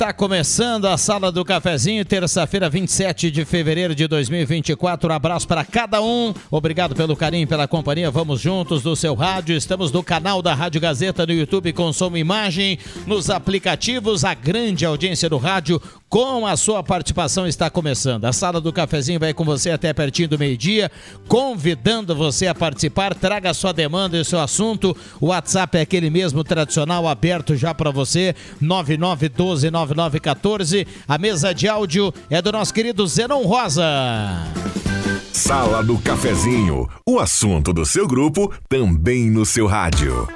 Está começando a Sala do Cafezinho, terça-feira, 27 de fevereiro de 2024. Um abraço para cada um. Obrigado pelo carinho, pela companhia. Vamos juntos do seu rádio. Estamos no canal da Rádio Gazeta no YouTube e imagem, nos aplicativos, a grande audiência do rádio com a sua participação está começando. A Sala do Cafezinho vai com você até pertinho do meio-dia, convidando você a participar. Traga sua demanda e seu assunto. O WhatsApp é aquele mesmo tradicional, aberto já para você, 99129914. A mesa de áudio é do nosso querido Zenon Rosa. Sala do Cafezinho, o assunto do seu grupo também no seu rádio.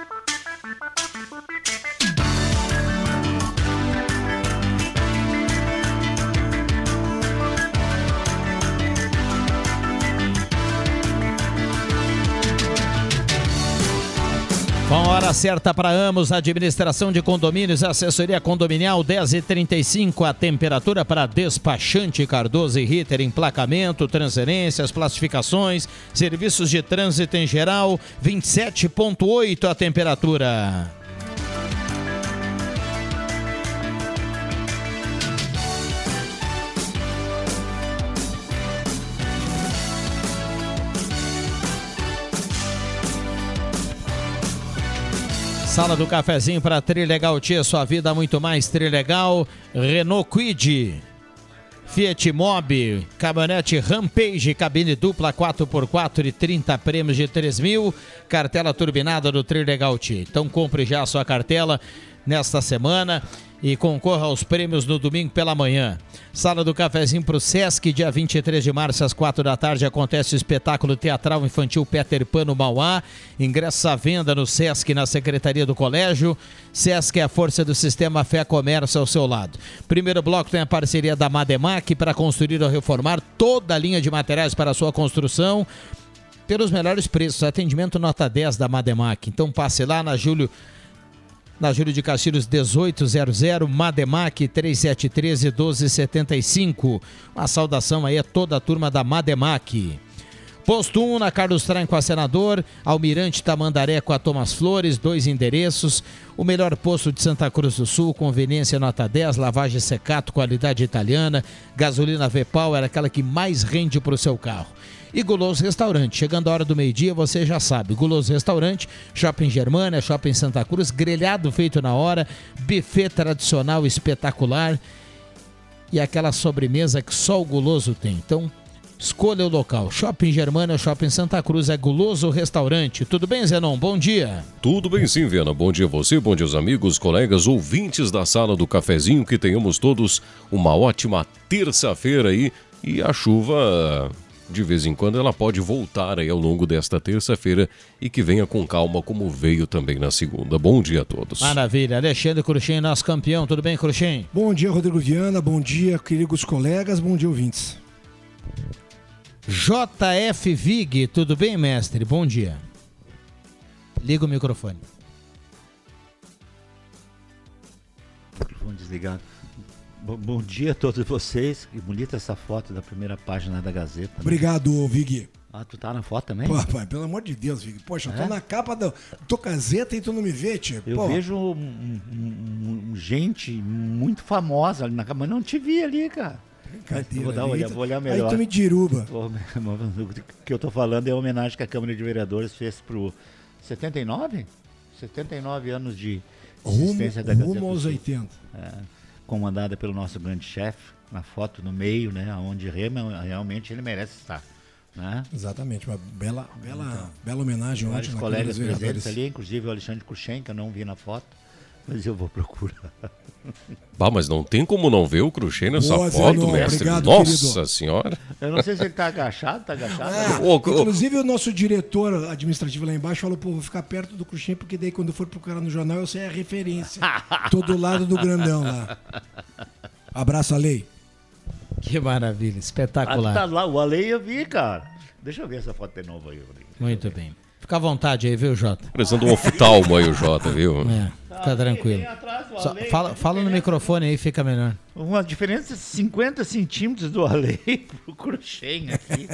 Bom, hora certa para Amos, administração de condomínios, assessoria condominial 10 e 35 a temperatura para despachante Cardoso e Ritter, emplacamento, transferências, classificações, serviços de trânsito em geral, 27.8 a temperatura. Sala do cafezinho para Trilegal Tia, sua vida muito mais Trilegal. Renault Quid, Fiat Mobi, caminhonete Rampage, cabine dupla 4x4 e 30 prêmios de 3 mil. Cartela turbinada do Trilegal Tia. Então compre já a sua cartela nesta semana e concorra aos prêmios no domingo pela manhã. Sala do Cafezinho para o Sesc, dia 23 de março, às 4 da tarde, acontece o espetáculo teatral infantil Peter Pan no Mauá. Ingressos à venda no Sesc, na Secretaria do Colégio. Sesc é a força do sistema Fé Comércio ao seu lado. Primeiro bloco tem a parceria da Mademac para construir ou reformar toda a linha de materiais para a sua construção pelos melhores preços. Atendimento nota 10 da Mademac. Então passe lá na Júlio na Júlio de Castilhos 1800, Mademac 3713 1275. Uma saudação aí a toda a turma da Mademac. Posto 1 na Carlos Traem com a Senador, Almirante Tamandaré com a Thomas Flores, dois endereços. O melhor posto de Santa Cruz do Sul, conveniência nota 10, lavagem secato, qualidade italiana, gasolina V-Power, aquela que mais rende para o seu carro. E Guloso Restaurante. Chegando a hora do meio-dia, você já sabe. Guloso Restaurante, Shopping Germânia, Shopping Santa Cruz, grelhado feito na hora, buffet tradicional espetacular e aquela sobremesa que só o Guloso tem. Então, Escolha o local. Shopping Germana, Shopping Santa Cruz, é Guloso Restaurante. Tudo bem, Zenon? Bom dia. Tudo bem sim, Viana. Bom dia a você, bom dia aos amigos, colegas, ouvintes da sala do cafezinho. Que tenhamos todos uma ótima terça-feira aí. E a chuva de vez em quando ela pode voltar aí ao longo desta terça-feira e que venha com calma como veio também na segunda. Bom dia a todos. Maravilha. Alexandre Cruxem, nosso campeão. Tudo bem, Cruxem? Bom dia, Rodrigo Viana. Bom dia, queridos colegas. Bom dia, ouvintes. JF Vig, tudo bem, mestre? Bom dia. Liga o microfone. Obrigado. Bom, bom dia a todos vocês. Que bonita essa foto da primeira página da Gazeta. né? Obrigado, Vig. Ah, tu tá na foto também? Pô, pai, pelo amor de Deus, Vig. Poxa, eu tô É? na capa da. Tô caseta e tu não me vê, tio. Eu Pô, vejo um- um- um- gente muito famosa ali na capa, mas não te vi ali, cara. Vou dar olhada, vou olhar Aí melhor. tu me diruba. O que eu tô falando é a homenagem que a Câmara de Vereadores fez pro 79? 79 anos de Rumo, existência da Gazeta rumo aos Sul. 80. É, comandada pelo nosso grande chefe, na foto no meio, né? Onde rema, realmente ele merece estar. Né? Exatamente, uma bela, bela, bela homenagem ontem Vários colegas presentes ali, inclusive o Alexandre Cruxem, que eu não vi na foto, mas eu vou procurar. Bah, mas não tem como não ver o Cruxem nessa Boa, foto, Zenon, mestre. obrigado, Nossa querido. senhora. Eu não sei se ele tá agachado, tá agachado. Ah, ô, inclusive o nosso diretor administrativo lá embaixo falou, pô, vou ficar perto do Cruxem, porque daí quando for procurar no jornal eu sei a referência. Tô do lado do grandão lá. Abraço, Lei. Que maravilha, Ah, espetacular. tá lá, o Ale eu vi, cara. Deixa eu ver essa foto de novo aí, Rodrigo. Muito bem. Fica à vontade aí, viu, Jota? Parecendo um oftalmo aí o Jota, viu? É, fica tranquilo. Bem atrás, o Só Ale, fala, fala no microfone aí, fica melhor. Uma diferença de 50 centímetros do Ale pro Cruxem aqui.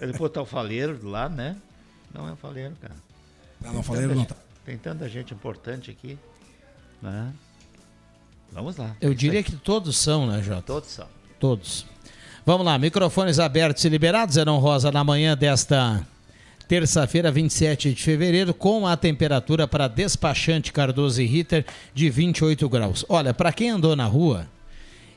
Ele botar o faleiro do lado, né? Não é o faleiro, cara. Ah, não, falei, não tá. Tem tanta gente importante aqui. Né? Vamos lá. Eu Isso diria aí. que todos são, né, Jota? Todos são. Todos. Vamos lá, microfones abertos e liberados, Zenon Rosa, na manhã desta terça-feira, 27 de fevereiro, com a temperatura para despachante Cardoso e Ritter de 28 graus. Olha, para quem andou na rua,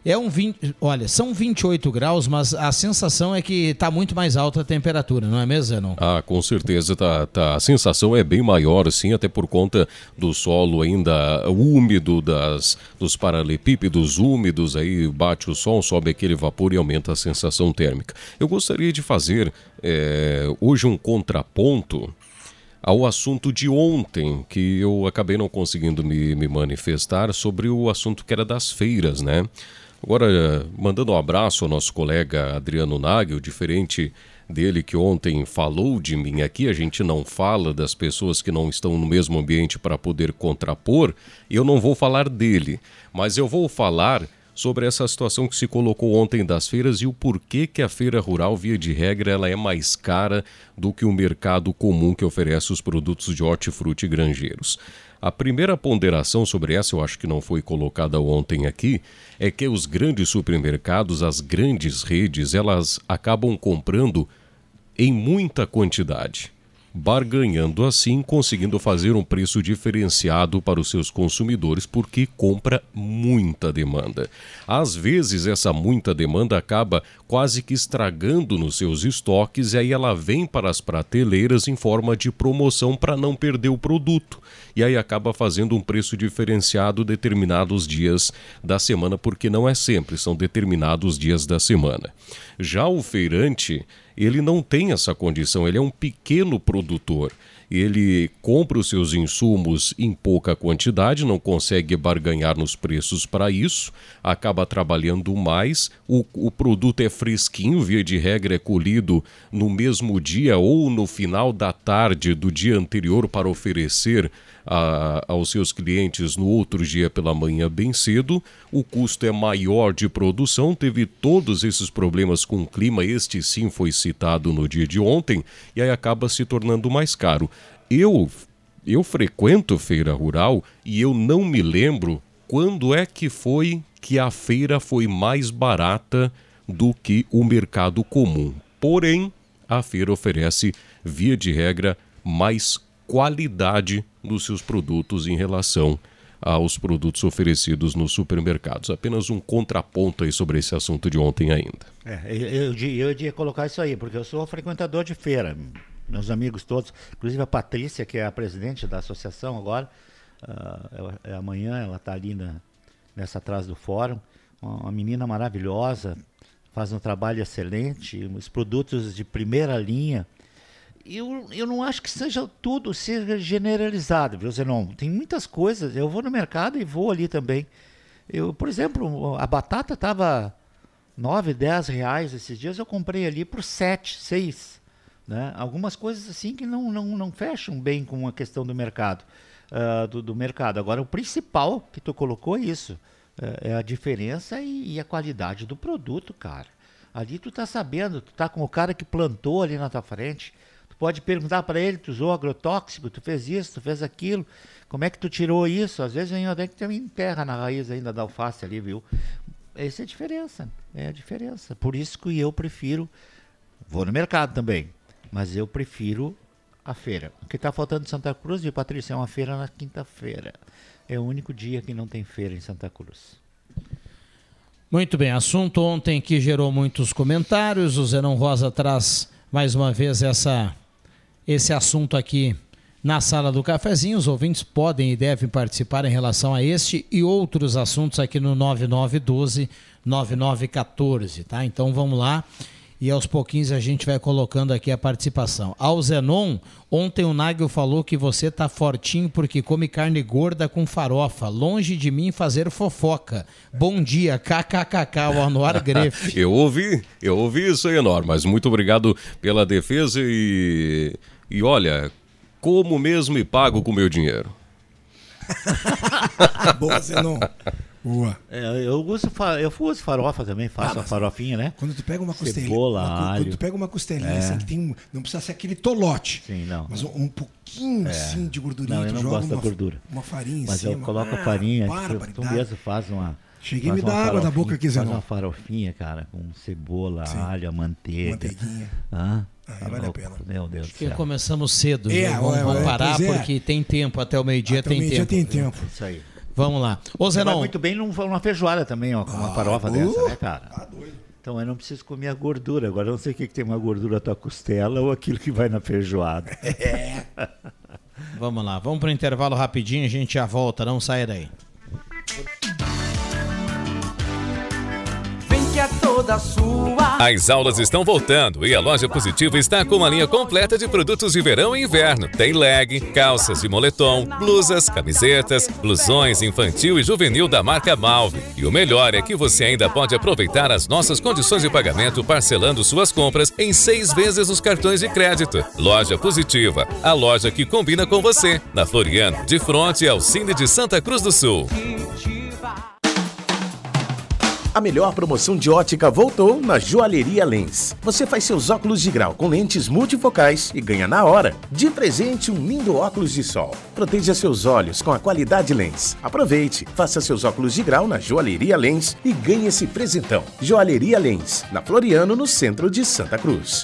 é um 20, olha, são 28 graus, mas a sensação é que está muito mais alta a temperatura, não é mesmo, Zenon? Ah, com certeza, tá, tá. A sensação é bem maior, sim, até por conta do solo ainda úmido, das, dos paralelepípedos úmidos, aí bate o sol, sobe aquele vapor e aumenta a sensação térmica. Eu gostaria de fazer eh, hoje um contraponto ao assunto de ontem, que eu acabei não conseguindo me, me manifestar sobre o assunto que era das feiras, né? Agora, mandando um abraço ao nosso colega Adriano Nagel, diferente dele que ontem falou de mim aqui, a gente não fala das pessoas que não estão no mesmo ambiente para poder contrapor, e eu não vou falar dele, mas eu vou falar sobre essa situação que se colocou ontem das feiras e o porquê que a feira rural, via de regra, ela é mais cara do que o mercado comum que oferece os produtos de hortifruti granjeiros. A primeira ponderação sobre essa, eu acho que não foi colocada ontem aqui, é que os grandes supermercados, as grandes redes, elas acabam comprando em muita quantidade, barganhando assim, conseguindo fazer um preço diferenciado para os seus consumidores porque compra muita demanda. Às vezes essa muita demanda acaba quase que estragando nos seus estoques e aí ela vem para as prateleiras em forma de promoção para não perder o produto. E aí acaba fazendo um preço diferenciado determinados dias da semana, porque não é sempre, são determinados dias da semana. Já o feirante, ele não tem essa condição, ele é um pequeno produtor. Ele compra os seus insumos em pouca quantidade, não consegue barganhar nos preços para isso, acaba trabalhando mais. O, o produto é fresquinho, via de regra é colhido no mesmo dia ou no final da tarde do dia anterior para oferecer a, aos seus clientes no outro dia pela manhã bem cedo. O custo é maior de produção, teve todos esses problemas com o clima, este sim foi citado no dia de ontem, e aí acaba se tornando mais caro. Eu, eu frequento feira rural e eu não me lembro quando é que foi que a feira foi mais barata do que o mercado comum. Porém, a feira oferece, via de regra, mais qualidade nos seus produtos em relação aos produtos oferecidos nos supermercados. Apenas um contraponto aí sobre esse assunto de ontem ainda. É, eu, eu, ia colocar isso aí, porque eu sou frequentador de feira. Meus amigos todos, inclusive a Patrícia, que é a presidente da associação agora, uh, ela, é amanhã ela está ali na, nessa atrás do fórum. Uma menina maravilhosa, faz um trabalho excelente, os produtos de primeira linha. Eu, eu não acho que seja tudo seja generalizado, viu, Zenon? Tem muitas coisas. Eu vou no mercado e vou ali também. Eu, por exemplo, a batata estava 9, 10 reais esses dias, eu comprei ali por 7, 6. Né? Algumas coisas assim que não, não, não fecham bem com a questão do mercado. Uh, do, do, mercado. Agora, o principal que tu colocou é isso. é, é a diferença e, e, a qualidade do produto, cara. Ali tu tá sabendo, tu tá com o cara que plantou ali na tua frente. Pode perguntar para ele, tu usou agrotóxico, tu fez isso, tu fez aquilo. Como é que tu tirou isso? Às vezes vem até que tu enterra na raiz ainda da alface ali, viu? Essa é a diferença. É a diferença. Por isso que eu prefiro. Vou no mercado também. Mas eu prefiro a feira. O que está faltando em Santa Cruz, viu, Patrícia? É uma feira na quinta-feira. É o único dia que não tem feira em Santa Cruz. Muito bem, assunto ontem que gerou muitos comentários. O Zenon Rosa traz mais uma vez essa, esse assunto aqui na sala do cafezinho. Os ouvintes podem e devem participar em relação a este e outros assuntos aqui no 9912 9914, tá? Então vamos lá e aos pouquinhos a gente vai colocando aqui a participação. Ao Zenon, ontem o Nagel falou que você tá fortinho porque come carne gorda com farofa. Longe de mim fazer fofoca. Bom dia, kkkk, o Anuar Grefe. eu ouvi, eu ouvi isso aí, Anor, mas muito obrigado pela defesa e. E olha, como mesmo e pago com meu dinheiro. Boa, Zenon. Boa. É, eu uso, eu uso farofa também, faço ah, a farofinha, né? Quando tu pega uma costelinha. Cebola, uma, alho. Quando tu pega uma costelinha, é. assim, que tem um, não precisa ser aquele tolote. Sim, não. Mas um, um pouquinho, é. assim, de gordurinha. Não, eu não gosto uma, da gordura. Uma farinha Mas cima. eu coloco a farinha, ah, tu, tu mesmo faz uma... Cheguei a me dar água da boca aqui, Zé. Faz uma farofinha, cara, com cebola, Sim. alho, manteiga. Manteiguinha. Ah, Aí vale a pena. Meu Deus Acho que começamos cedo. É, vamos, é, vamos é, parar é. porque tem tempo. Até o meio-dia tem, meio tempo. tem tempo. Isso aí. Vamos lá. Ô, Zenon. Vai muito bem numa feijoada também, ó, com uma ah, farofa uh, dessa, né, cara? Tá doido. Então eu não preciso comer a gordura. Agora eu não sei o que, que tem uma gordura na tua costela ou aquilo que vai na feijoada. É. vamos lá, vamos para o intervalo rapidinho, a gente já volta, não sai daí. Que é toda sua. As aulas estão voltando e a loja Positiva está com uma linha completa de produtos de verão e inverno. Tem leg, calças de moletom, blusas, camisetas, blusões infantil e juvenil da marca Malve. E o melhor é que você ainda pode aproveitar as nossas condições de pagamento parcelando suas compras em seis vezes os cartões de crédito. Loja Positiva, a loja que combina com você. Na Floriano, de frente ao Cine de Santa Cruz do Sul. A melhor promoção de ótica voltou na Joalheria Lens. Você faz seus óculos de grau com lentes multifocais e ganha na hora. De presente, um lindo óculos de sol. Proteja seus olhos com a qualidade Lens. Aproveite, faça seus óculos de grau na Joalheria Lens e ganhe esse presentão. Joalheria Lens, na Floriano, no centro de Santa Cruz.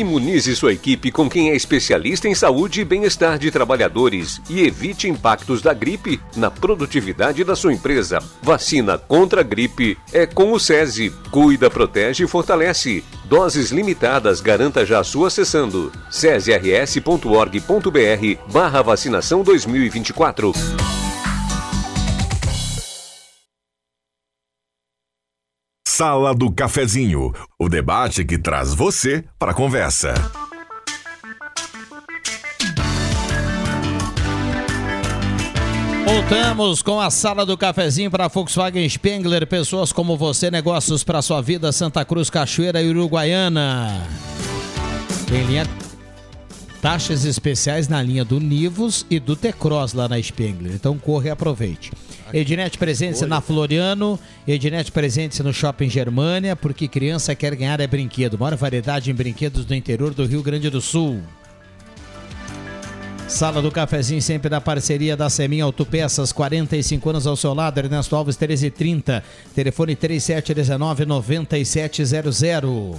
Imunize sua equipe com quem é especialista em saúde e bem-estar de trabalhadores e evite impactos da gripe na produtividade da sua empresa. Vacina contra a gripe é com o SESI. Cuida, protege e fortalece. Doses limitadas, garanta já a sua acessando cesrs.org.br barra vacinação 2024. Sala do Cafezinho, o debate que traz você para a conversa. Voltamos com a sala do cafezinho para Volkswagen Spengler, pessoas como você, negócios para sua vida, Santa Cruz, Cachoeira e Uruguaiana. Tem linha taxas especiais na linha do Nivus e do T-Cross lá na Spengler. Então corre e aproveite. Ednet presente na Floriano, Ednet presente no Shopping Germânia, porque criança quer ganhar é brinquedo. Maior variedade em brinquedos do interior do Rio Grande do Sul. Sala do Cafezinho sempre da parceria da Semin Autopeças, 45 anos ao seu lado, Ernesto Alves 1330, telefone 3719 9700.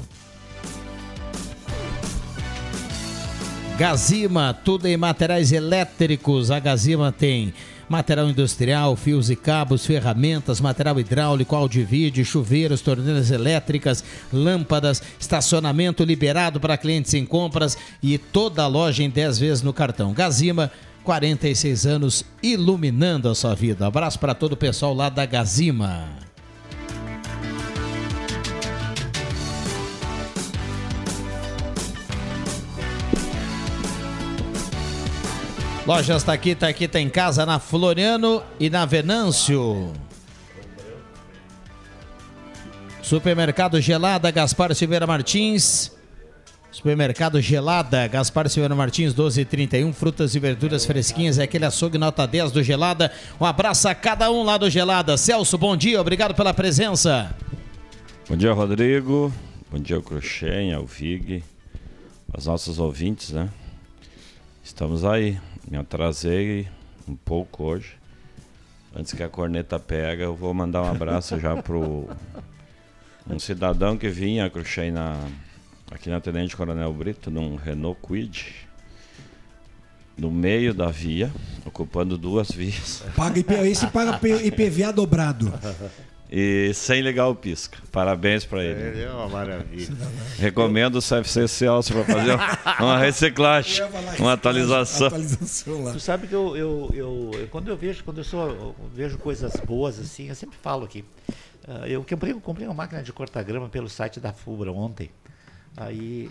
Gazima, tudo em materiais elétricos. A Gazima tem material industrial, fios e cabos, ferramentas, material hidráulico, áudio vídeo, chuveiros, torneiras elétricas, lâmpadas, estacionamento liberado para clientes em compras e toda a loja em 10 vezes no cartão. Gazima, 46 anos iluminando a sua vida. Abraço para todo o pessoal lá da Gazima. Lojas Taquita, aqui tá em casa na Floriano e na Venâncio. Supermercado Gelada, Gaspar Silveira Martins. Supermercado Gelada, Gaspar Silveira Martins, 1231. Frutas e verduras fresquinhas. É aquele açougue nota 10 do Gelada. Um abraço a cada um lá do Gelada. Celso, bom dia, obrigado pela presença. Bom dia, Rodrigo. Bom dia, ao Cruxem, ao Vig, aos nossos ouvintes, né? Estamos aí. Me atrasei um pouco hoje. Antes que a corneta pega, eu vou mandar um abraço já pro um cidadão que vinha, Cruxem, na aqui na Tenente Coronel Brito, num Renault Quid, no meio da via, ocupando duas vias. Paga IP, esse paga IPVA dobrado. E sem ligar o pisca. Parabéns para ele. Ele é uma maravilha. Recomendo o CFC Celso para fazer uma reciclagem, uma atualização. Tu sabe que eu, eu, eu, quando eu vejo, quando eu, sou, eu vejo coisas boas assim, eu sempre falo aqui. Ah, eu comprei, eu comprei uma máquina de cortar grama pelo site da Fubra ontem. Aí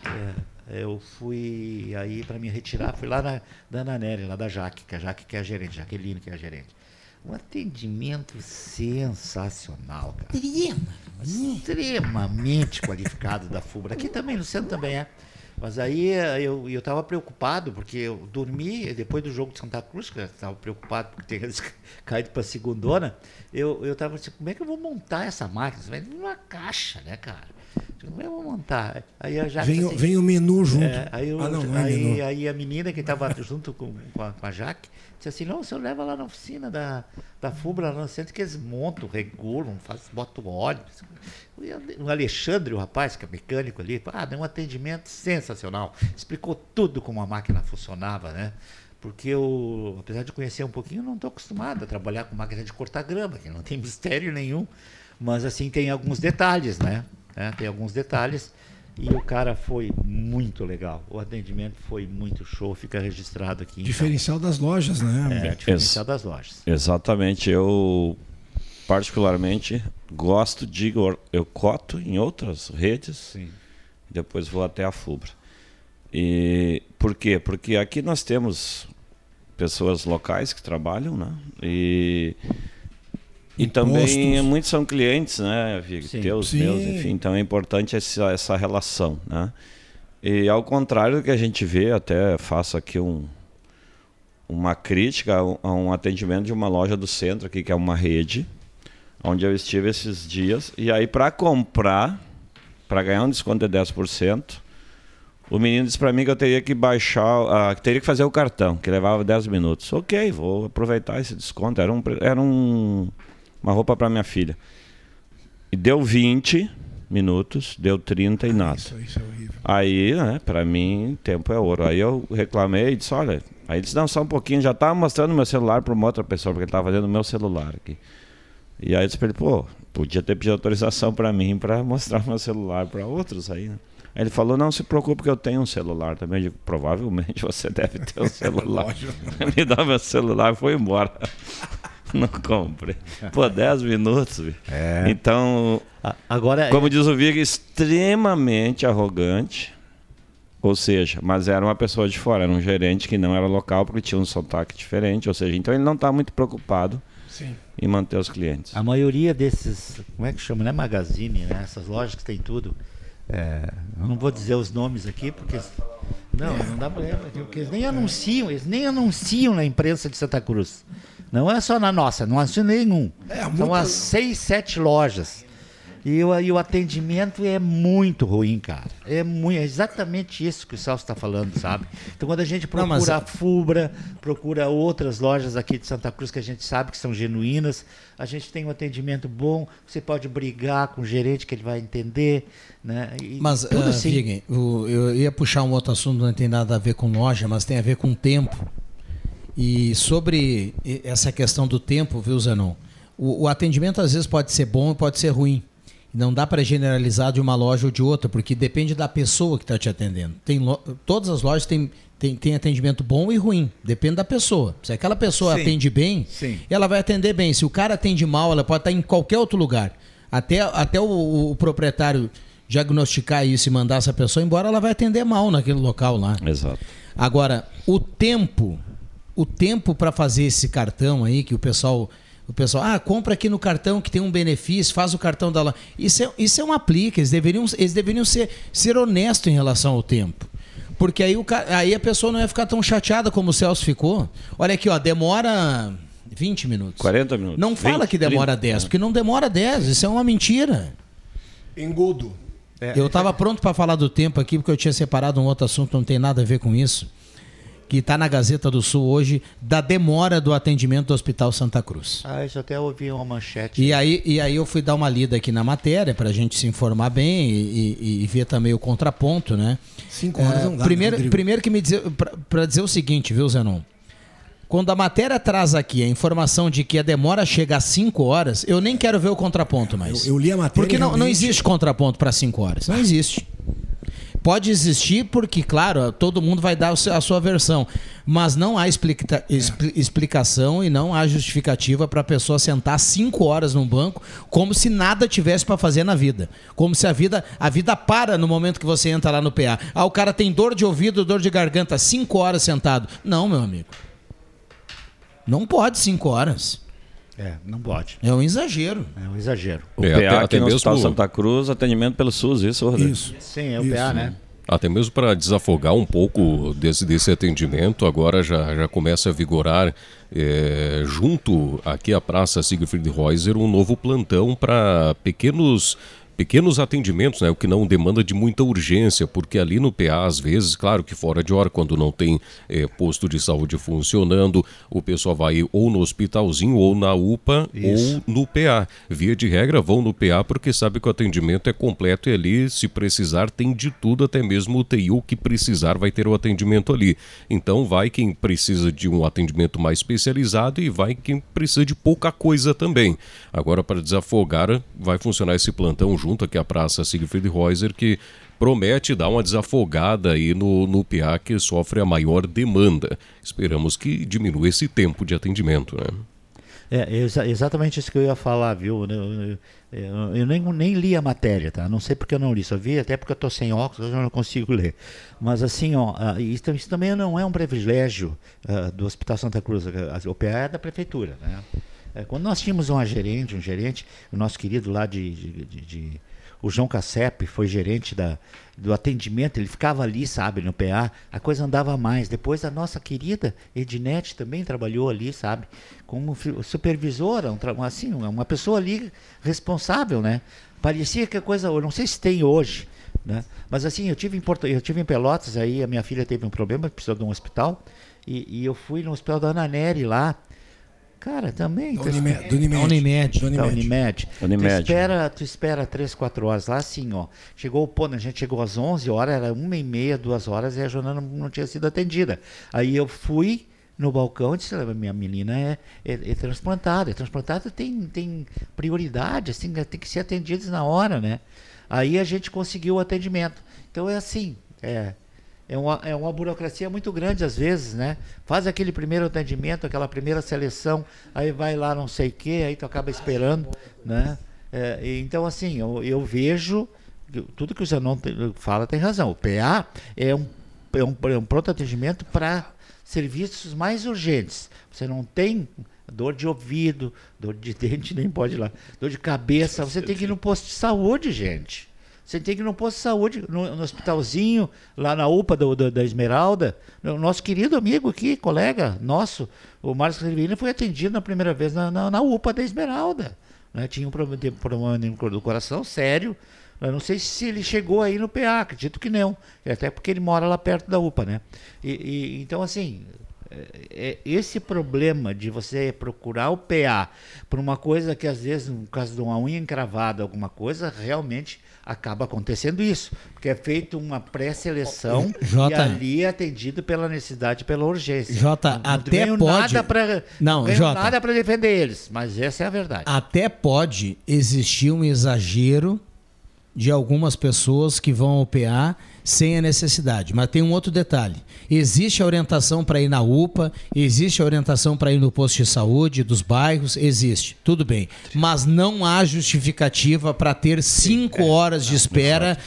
é, eu fui aí para me retirar, fui lá na da Ana Nery, lá da Jaque, que a Jaque que é a gerente, Jaqueline que é a gerente. Um atendimento sensacional, cara. Extremamente qualificado da Fubra. Aqui também, no centro também é. Mas aí eh, eu eu estava preocupado, porque eu dormi depois do jogo de Santa Cruz, que eu estava preocupado porque tinha caído para a segundona. Eu eu estava assim, como é que eu vou montar essa máquina? Isso vai numa caixa, né, cara? É que eu vou montar? Aí a Jaque Vem, o- assim, vem o menu junto. é, aí, eu- ah, não, não é aí, menu. aí a menina que estava junto com, com, a, com a Jaque disse assim: não, o senhor leva lá na oficina da, da Fubra, lá no centro, que eles montam, regulam, faz, botam óleo. O Alexandre, o rapaz que é mecânico ali, ah, deu um atendimento sensacional. Explicou tudo como a máquina funcionava, né? Porque eu, apesar de conhecer um pouquinho, não estou acostumado a trabalhar com máquina de cortar grama, que não tem mistério nenhum. Mas assim, tem alguns detalhes, né? É, tem alguns detalhes. E o cara foi muito legal. O atendimento foi muito show, fica registrado aqui. então. Diferencial das lojas, né? É, diferencial das lojas. Exatamente. Eu, particularmente, gosto de. Eu coto em outras redes, depois vou até a Fubra. E por quê? Porque aqui nós temos pessoas locais que trabalham, né? E, e também muitos são clientes, né, Vig? Teus, Sim. meus, enfim. Então é importante essa, essa relação, né? E ao contrário do que a gente vê, até faço aqui um, uma crítica a um- atendimento de uma loja do centro aqui, que é uma rede, onde eu estive esses dias. E aí, para comprar, para ganhar um desconto de 10%, o menino disse para mim que eu teria que baixar, que teria que fazer o cartão, que levava 10 minutos. Ok, vou aproveitar esse desconto. Era, um, era um, uma roupa para minha filha. E deu 20 minutos, deu 30 e nada. Isso, isso é horrível. Aí, né, pra mim, tempo é ouro. Aí eu reclamei e disse, olha, aí ele disse, não, só um pouquinho, já tava mostrando meu celular pra uma outra pessoa, porque ele tava fazendo o meu celular aqui. E aí eu disse pra ele, pô, podia ter pedido autorização pra mim pra mostrar meu celular pra outros aí, né? Aí ele falou, não se preocupe que eu tenho um celular também. Eu digo, provavelmente você deve ter um celular. Me dá meu celular e foi embora. Não comprei. Pô, 10 minutos. bicho. Então, Agora, como diz o Vig, extremamente arrogante. Ou seja, mas era uma pessoa de fora, era um gerente que não era local porque tinha um sotaque diferente. Ou seja, então ele não está muito preocupado Sim. em manter os clientes. a maioria desses, como é que chama, né? Magazine, né? Essas lojas que tem tudo. É, eu não vou dizer os nomes aqui, porque. Não, não dá pra. Porque eles nem anunciam, eles nem anunciam na imprensa de Santa Cruz. Não é só na nossa, não anunciam nenhum. É, São muito- as seis, sete lojas. E o, e o atendimento é muito ruim, cara. É, muito, é exatamente isso que o Celso está falando, sabe? Então, quando a gente procura Não, mas- a Fubra, procura outras lojas aqui de Santa Cruz que a gente sabe que são genuínas, a gente tem um atendimento bom, você pode brigar com o gerente que ele vai entender, né? E Mas, tudo uh, assim. Viggen, o- eu ia puxar um outro assunto, não tem nada a ver com loja, mas tem a ver com tempo. E sobre essa questão do tempo, viu, Zenon? O, o atendimento às vezes pode ser bom e pode ser ruim. Não dá para generalizar de uma loja ou de outra, porque depende da pessoa que está te atendendo. Tem lo- Todas as lojas têm tem, tem atendimento bom e ruim, depende da pessoa. Se aquela pessoa Sim. atende bem, Sim. ela vai atender bem. Se o cara atende mal, ela pode estar em qualquer outro lugar. Até, até o, o proprietário diagnosticar isso e mandar essa pessoa embora, ela vai atender mal naquele local lá. Exato. Agora, o tempo, o tempo para fazer esse cartão aí que o pessoal, o pessoal, ah, compra aqui no cartão que tem um benefício, faz o cartão da lá. Isso é, isso é um aplique, eles deveriam, eles deveriam ser, ser honestos em relação ao tempo. Porque aí, o, aí a pessoa não ia ficar tão chateada como o Celso ficou. Olha aqui, ó, demora 20 minutos. 40 minutos. Não fala 20, que demora 30, 10, porque não demora 10, isso é uma mentira. Engodo. Eu estava pronto para falar do tempo aqui, porque eu tinha separado um outro assunto que não tem nada a ver com isso, que está na Gazeta do Sul hoje, da demora do atendimento do Hospital Santa Cruz. Ah, isso até ouvi uma manchete. E aí, e aí eu fui dar uma lida aqui na matéria para a gente se informar bem e, e- e ver também o contraponto, né? Cinco horas É, não dá, né, primeiro, Rodrigo? primeiro que me dizer para dizer o seguinte, viu, Zenon? Quando a matéria traz aqui a informação de que a demora chega a 5 horas, eu nem quero ver o contraponto mais. Eu- eu li a matéria Porque não, não realmente- existe contraponto para 5 horas. Não existe. Pode existir porque, claro, todo mundo vai dar a sua versão, mas não há explica- expli- explicação e não há justificativa para a pessoa sentar cinco horas num banco como se nada tivesse para fazer na vida, como se a vida a vida para no momento que você entra lá no PA. Ah, o cara tem dor de ouvido, dor de garganta, cinco horas sentado. Não, meu amigo, não pode cinco horas. É, não pode. É um exagero. É um exagero. O É, PA até- aqui até no Hospital mesmo- Santa Cruz, atendimento pelo SUS, isso, Rodrigo? Isso. Sim, é o Isso, PA, né? Até mesmo para desafogar um pouco desse, desse atendimento, agora já, já começa a vigorar, eh, junto aqui à Praça Siegfried Reuser, um novo plantão para pequenos pequenos atendimentos, né, o que não demanda de muita urgência, porque ali no PA, às vezes, claro que fora de hora, quando não tem eh, posto de saúde funcionando, o pessoal vai ou no hospitalzinho, ou na UPA, Isso. ou no PA. Via de regra, vão no PA porque sabe que o atendimento é completo e ali, se precisar, tem de tudo, até mesmo o TI, o que precisar vai ter o atendimento ali. Então, vai quem precisa de um atendimento mais especializado e vai quem precisa de pouca coisa também. Agora, para desafogar, vai funcionar esse plantão junto aqui à Praça Siegfried Reuser, que promete dar uma desafogada aí no, no PA que sofre a maior demanda. Esperamos que diminua esse tempo de atendimento, né? É, exa- exatamente isso que eu ia falar, viu? Eu, eu- eu- nem, nem li a matéria, tá? Não sei porque eu não li, só vi até porque eu tô sem óculos, eu não consigo ler. Mas assim, ó, ah, isso, isso também não é um privilégio ah, do Hospital Santa Cruz, a- o PA é da prefeitura, né? É, quando nós tínhamos uma gerente, um gerente, o nosso querido lá de, de- de- de- o João Cassep foi gerente da, do atendimento, ele ficava ali, sabe, no PA, a coisa andava mais. Depois a nossa querida Ednete também trabalhou ali, sabe, como supervisora, um, assim, uma pessoa ali responsável, né? Parecia que a coisa, eu não sei se tem hoje, né? Mas assim, eu tive em Porto, eu tive em Pelotas aí, a minha filha teve um problema, precisou de um hospital, e, e eu fui no hospital da Ana Nery lá. Cara, também. Da tu- Unimed. da Unimed. Unimed. Da Unimed. Unimed. Unimed. Tu espera, tu espera 3, 4 horas lá, assim, ó. Chegou o ponto, a gente chegou às 11 horas, era uma e meia, duas horas, e a Joana não, não tinha sido atendida. Aí eu fui no balcão e disse, "Ah, minha menina é, é, é transplantada. É transplantada tem, tem prioridade, assim, né, tem que ser atendidos na hora, né? Aí a gente conseguiu o atendimento. Então é assim, é... É uma, é uma burocracia muito grande às vezes, né? Faz aquele primeiro atendimento, aquela primeira seleção, aí vai lá não sei o que, aí tu acaba esperando, né? É, então, assim, eu, eu vejo, tudo que o Zanon te- fala tem razão. O PA é um, é um, é um pronto atendimento para serviços mais urgentes. Você não tem dor de ouvido, dor de dente, nem pode ir lá, dor de cabeça, você tem que ir no posto de saúde, gente. Você tem que ir no posto de saúde, no, no hospitalzinho, lá na UPA do, do- da Esmeralda. O nosso querido amigo aqui, colega nosso, o Márcio Servini, foi atendido na primeira vez na, na, na UPA da Esmeralda. né, tinha um problema do coração sério. Eu não sei se ele chegou aí no PA, acredito que não. Até porque ele mora lá perto da UPA, né? E, e- então, assim, é- é esse problema de você procurar o PA por uma coisa que às vezes, no caso de uma unha encravada, alguma coisa, realmente acaba acontecendo isso. Porque é feito uma pré-seleção e ali é atendido pela necessidade, pela urgência. Jota, Não- não até pode- Nada pra, Não, Jota. nada para defender eles, mas essa é a verdade. Até pode existir um exagero de algumas pessoas que vão ao PA sem a necessidade. Mas tem um outro detalhe. Existe a orientação para ir na UPA, existe a orientação para ir no posto de saúde dos bairros, existe. Tudo bem. Mas não há justificativa para ter cinco horas de espera,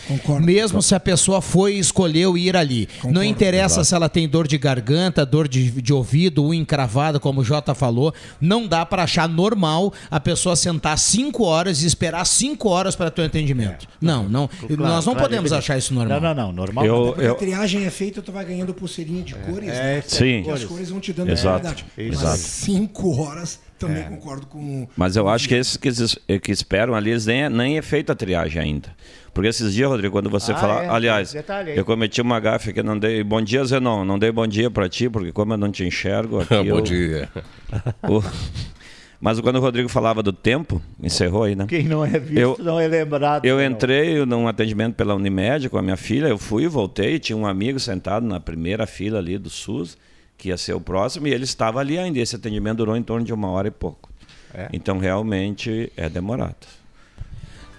mesmo se a pessoa foi e escolheu ir ali. Não interessa se ela tem dor de garganta, dor de, de ouvido, unha encravada, como o Jota falou. Não dá para achar normal a pessoa sentar cinco horas e esperar cinco horas para ter um atendimento. Não, não. Claro, nós não claro, podemos achar isso normal. Não, não, não. Normal. Eu-. Porque a triagem é feita, tu vai ganhando pulseirinha de cores, É, né? sim. E as cores vão te dando Exato, exato. Mas cinco horas, também É. concordo com... Mas eu acho que esses que, es- que esperam ali, eles nem, nem é feita a triagem ainda. Porque esses dias, Rodrigo, quando você Ah, fala. é, aliás, eu cometi uma gafe que não dei. Bom dia, Zenon. Não dei bom dia pra ti, porque como eu não te enxergo aqui. Bom eu- dia. O- Mas quando o Rodrigo falava do tempo, encerrou aí, né? Quem não é visto Eu- não é lembrado. Eu não. entrei num atendimento pela Unimed com a minha filha, eu fui, voltei, tinha um amigo sentado na primeira fila ali do SUS, que ia ser o próximo, e ele estava ali ainda. Esse atendimento durou em torno de uma hora e pouco. É. Então, realmente, é demorado.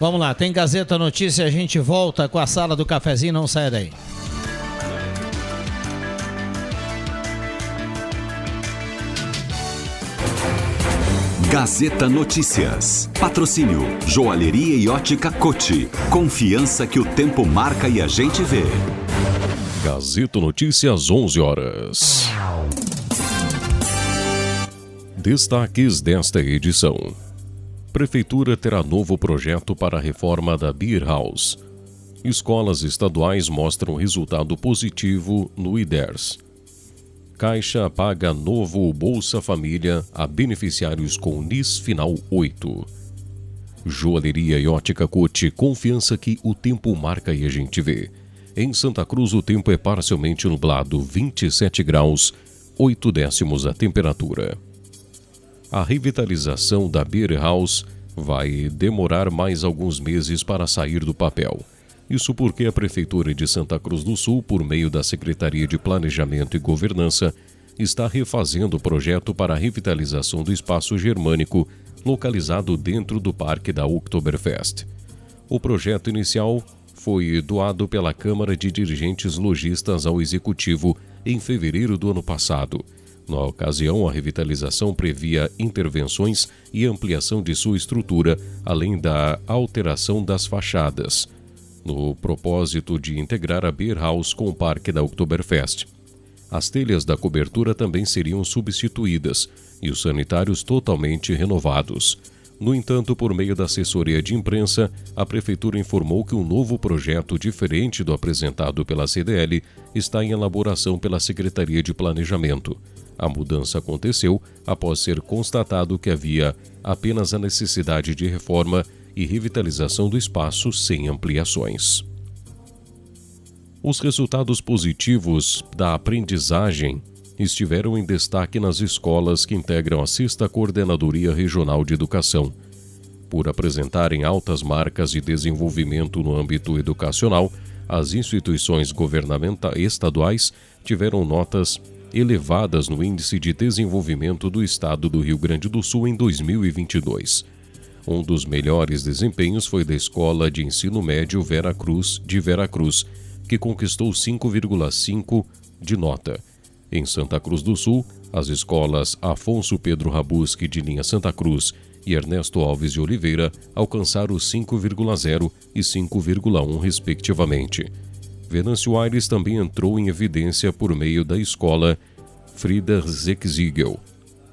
Vamos lá, tem Gazeta Notícia, a gente volta com a sala do cafezinho, não sai daí. Gazeta Notícias. Patrocínio Joalheria e Ótica Cote. Confiança que o tempo marca e a gente vê. Gazeta Notícias, 11 horas. Destaques desta edição. Prefeitura terá novo projeto para a reforma da Beer House. Escolas estaduais mostram resultado positivo no IDERS. Caixa paga novo Bolsa Família a beneficiários com NIS Final 8. Joalheria e ótica Cote, confiança que o tempo marca e a gente vê. Em Santa Cruz o tempo é parcialmente nublado, 27 graus, 8 décimos a temperatura. A revitalização da Beer House vai demorar mais alguns meses para sair do papel. Isso porque a Prefeitura de Santa Cruz do Sul, por meio da Secretaria de Planejamento e Governança, está refazendo o projeto para a revitalização do espaço germânico localizado dentro do parque da Oktoberfest. O projeto inicial foi doado pela Câmara de Dirigentes Logistas ao Executivo em fevereiro do ano passado. Na ocasião, a revitalização previa intervenções e ampliação de sua estrutura, além da alteração das fachadas, no propósito de integrar a Beer House com o parque da Oktoberfest. As telhas da cobertura também seriam substituídas e os sanitários totalmente renovados. No entanto, por meio da assessoria de imprensa, a Prefeitura informou que um novo projeto diferente do apresentado pela CDL está em elaboração pela Secretaria de Planejamento. A mudança aconteceu após ser constatado que havia apenas a necessidade de reforma e revitalização do espaço sem ampliações. Os resultados positivos da aprendizagem estiveram em destaque nas escolas que integram a Sexta Coordenadoria Regional de Educação. Por apresentarem altas marcas de desenvolvimento no âmbito educacional, as instituições governamentais estaduais tiveram notas elevadas no Índice de Desenvolvimento do Estado do Rio Grande do Sul em 2022. Um dos melhores desempenhos foi da Escola de Ensino Médio Vera Cruz de Vera Cruz, que conquistou 5,5 de nota. Em Santa Cruz do Sul, as escolas Afonso Pedro Rabuski de linha Santa Cruz e Ernesto Alves de Oliveira alcançaram 5,0 e 5,1 respectivamente. Venâncio Aires também entrou em evidência por meio da escola Frida Zexigel,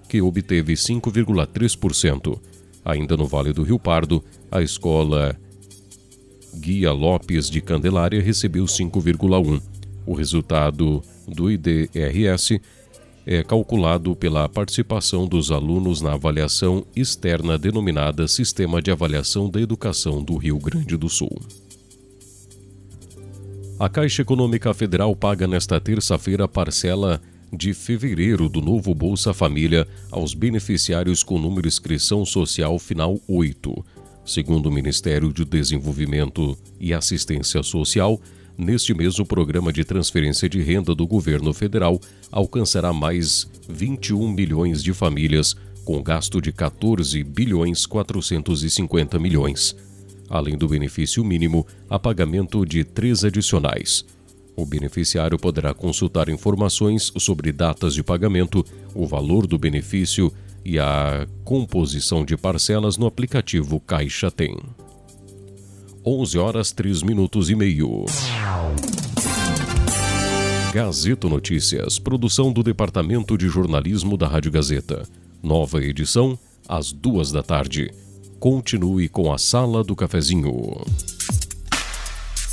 que obteve 5,3%. Ainda no Vale do Rio Pardo, a escola Guia Lopes de Candelária recebeu 5,1. O resultado do IDRS é calculado pela participação dos alunos na avaliação externa denominada Sistema de Avaliação da Educação do Rio Grande do Sul. A Caixa Econômica Federal paga nesta terça-feira a parcela de fevereiro do novo Bolsa Família aos beneficiários com número inscrição social final 8. Segundo o Ministério do Desenvolvimento e Assistência Social, neste mês o programa de transferência de renda do governo federal alcançará mais 21 milhões de famílias, com gasto de 14 bilhões 450 milhões. Além do benefício mínimo, há pagamento de três adicionais. O beneficiário poderá consultar informações sobre datas de pagamento, o valor do benefício e a composição de parcelas no aplicativo Caixa Tem. 11 horas 3 minutos e meio. Gazeta Notícias, produção do Departamento de Jornalismo da Rádio Gazeta. Nova edição, às duas da tarde. Continue com a Sala do Cafezinho.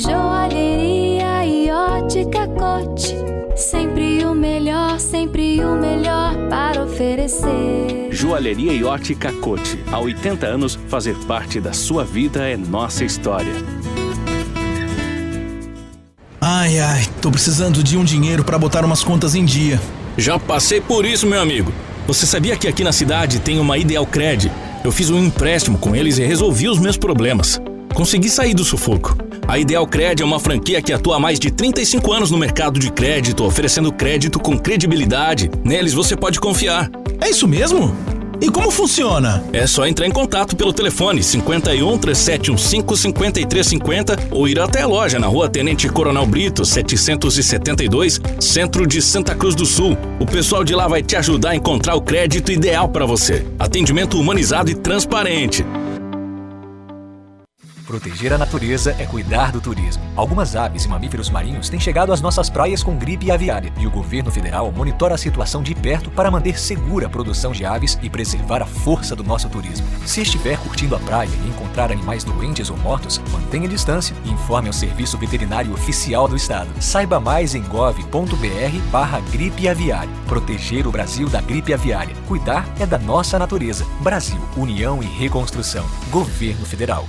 Joalheria e ótica cote. Sempre o melhor, sempre o melhor para oferecer. Joalheria e ótica Cote. Há 80 anos, fazer parte da sua vida é nossa história. Ai, ai, tô precisando de um dinheiro para botar umas contas em dia. Já passei por isso, meu amigo. Você sabia que aqui na cidade tem uma Ideal Cred? Eu fiz um empréstimo com eles e resolvi os meus problemas. Consegui sair do sufoco. A Ideal Cred é uma franquia que atua há mais de 35 anos no mercado de crédito, oferecendo crédito com credibilidade. Neles você pode confiar. É isso mesmo? E como funciona? É só entrar em contato pelo telefone 51 3715 5350 ou ir até a loja na rua Tenente Coronel Brito, 772, centro de Santa Cruz do Sul. O pessoal de lá vai te ajudar a encontrar o crédito ideal para você. Atendimento humanizado e transparente. Proteger a natureza é cuidar do turismo. Algumas aves e mamíferos marinhos têm chegado às nossas praias com gripe aviária e o governo federal monitora a situação de perto para manter segura a produção de aves e preservar a força do nosso turismo. Se estiver curtindo a praia e encontrar animais doentes ou mortos, mantenha distância e informe ao Serviço Veterinário Oficial do Estado. Saiba mais em gov.br barra gripe aviária. Proteger o Brasil da gripe aviária. Cuidar é da nossa natureza. Brasil, União e Reconstrução. Governo Federal.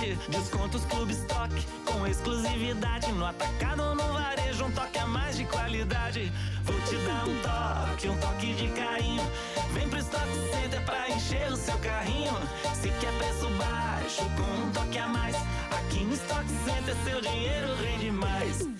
Cidade. Descontos Clube Stock com exclusividade no atacado ou no varejo, um toque a mais de qualidade. Vou te dar um toque, um toque de carinho. Vem pro Stock Center pra encher o seu carrinho. Se quer preço baixo com um toque a mais, aqui no Stock Center seu dinheiro rende mais.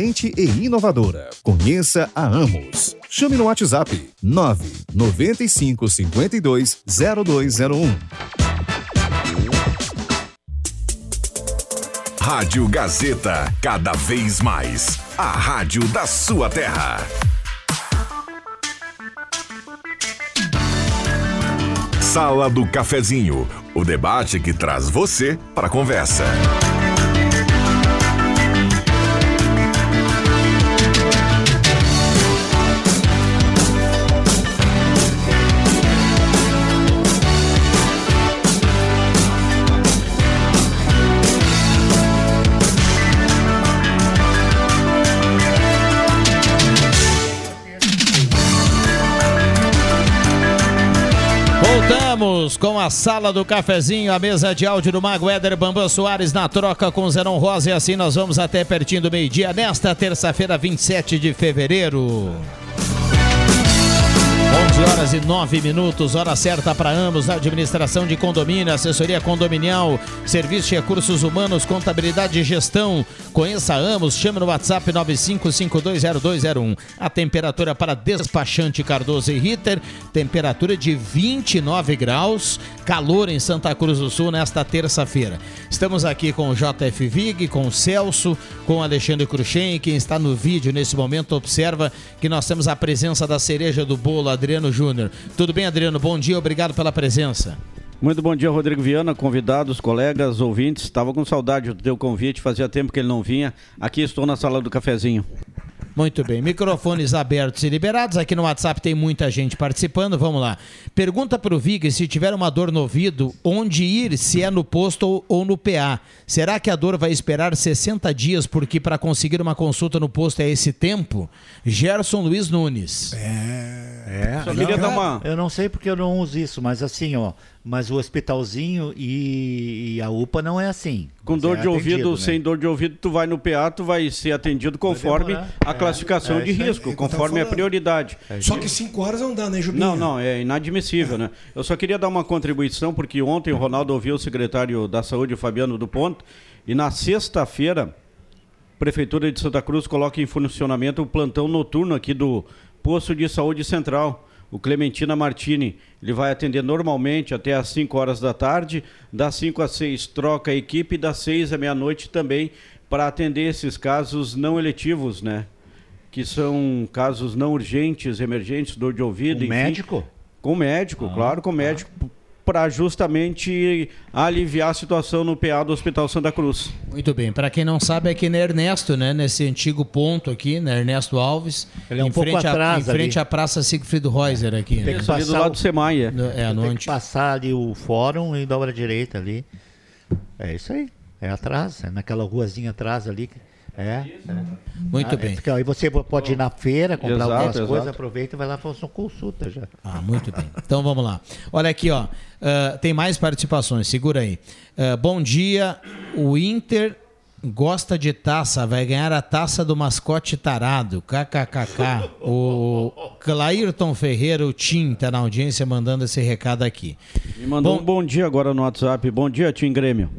e inovadora. Conheça a Amos. Chame no WhatsApp 995 52 0201. Rádio Gazeta, cada vez mais. A rádio da sua terra. Sala do Cafezinho, o debate que traz você para a conversa. Com a sala do cafezinho, a mesa de áudio do Mago Éder Bambam Soares na troca com Zenon Rosa e assim nós vamos até pertinho do meio-dia nesta terça-feira, 27 de fevereiro. 11 horas e 9 minutos, hora certa para ambos, administração de condomínio, assessoria condominial, serviço de recursos humanos, contabilidade e gestão. Conheça ambos, chame no WhatsApp 95520201. A temperatura para despachante Cardoso e Ritter, temperatura de 29 graus, calor em Santa Cruz do Sul nesta terça-feira. Estamos aqui com o JF Vig, com o Celso, com o Alexandre Cruxem, quem está no vídeo nesse momento observa que nós temos a presença da cereja do bolo, Adriano Júnior. Tudo bem, Adriano? Bom dia, obrigado pela presença. Muito bom dia, Rodrigo Viana, convidados, colegas, ouvintes. Estava com saudade do teu convite, fazia tempo que ele não vinha. Aqui estou na sala do cafezinho. Muito bem, microfones abertos e liberados. Aqui no WhatsApp tem muita gente participando. Vamos lá. Pergunta para o Vig se tiver uma dor no ouvido, onde ir, se é no posto ou, no PA. Será que a dor vai esperar 60 dias, porque para conseguir uma consulta no posto é esse tempo? Gerson Luiz Nunes. É, Só queria não, dar uma- Eu não sei porque eu não uso isso, mas assim, ó. Mas o hospitalzinho e, e a UPA não é assim. Com dor é de ouvido, atendido, né? sem dor de ouvido, tu vai no PA, tu vai ser atendido conforme a É, classificação é de risco, é conforme a prioridade. Só que 5 horas não dá, né, Jubinho? Não, não, é inadmissível, né? Eu só queria dar uma contribuição, porque ontem o Ronaldo ouviu o secretário da Saúde, o Fabiano do Ponto, e na sexta-feira, a Prefeitura de Santa Cruz coloca em funcionamento o plantão noturno aqui do Posto de Saúde Central. O Clementina Martini, ele vai atender normalmente até às 5 horas da tarde, das 5 às 6 troca a equipe, das 6 à meia-noite também, para atender esses casos não eletivos, né? Que são casos não urgentes, emergentes, dor de ouvido. Com enfim. médico? Com médico, claro, com médico, para justamente aliviar a situação no PA do Hospital Santa Cruz. Muito bem, para quem não sabe, aqui na Ernesto, né, nesse antigo ponto aqui, na Ernesto Alves, Ele é um em pouco frente, a, atrás em frente ali. à Praça Sigfrido Reuser aqui. Tem né? que passar o- Semaia. No- é, no Tem que passar ali o fórum e dobra direita ali. É isso aí. É atrás, é naquela ruazinha atrás ali. É. Muito Ah, bem. é porque aí você pode ir na feira, comprar Exato, algumas exato. coisas, aproveita e vai lá fazer uma consulta já. Ah, muito bem. Então vamos lá. Olha aqui, ó. ah, tem mais participações, segura aí. Ah, bom dia. O Inter gosta de taça, vai ganhar a taça do mascote tarado. KKKK. O Clairton Ferreira, o Tim, tá na audiência mandando esse recado aqui. Me mandou Bom- um bom dia agora no WhatsApp. Bom dia, Tim Grêmio.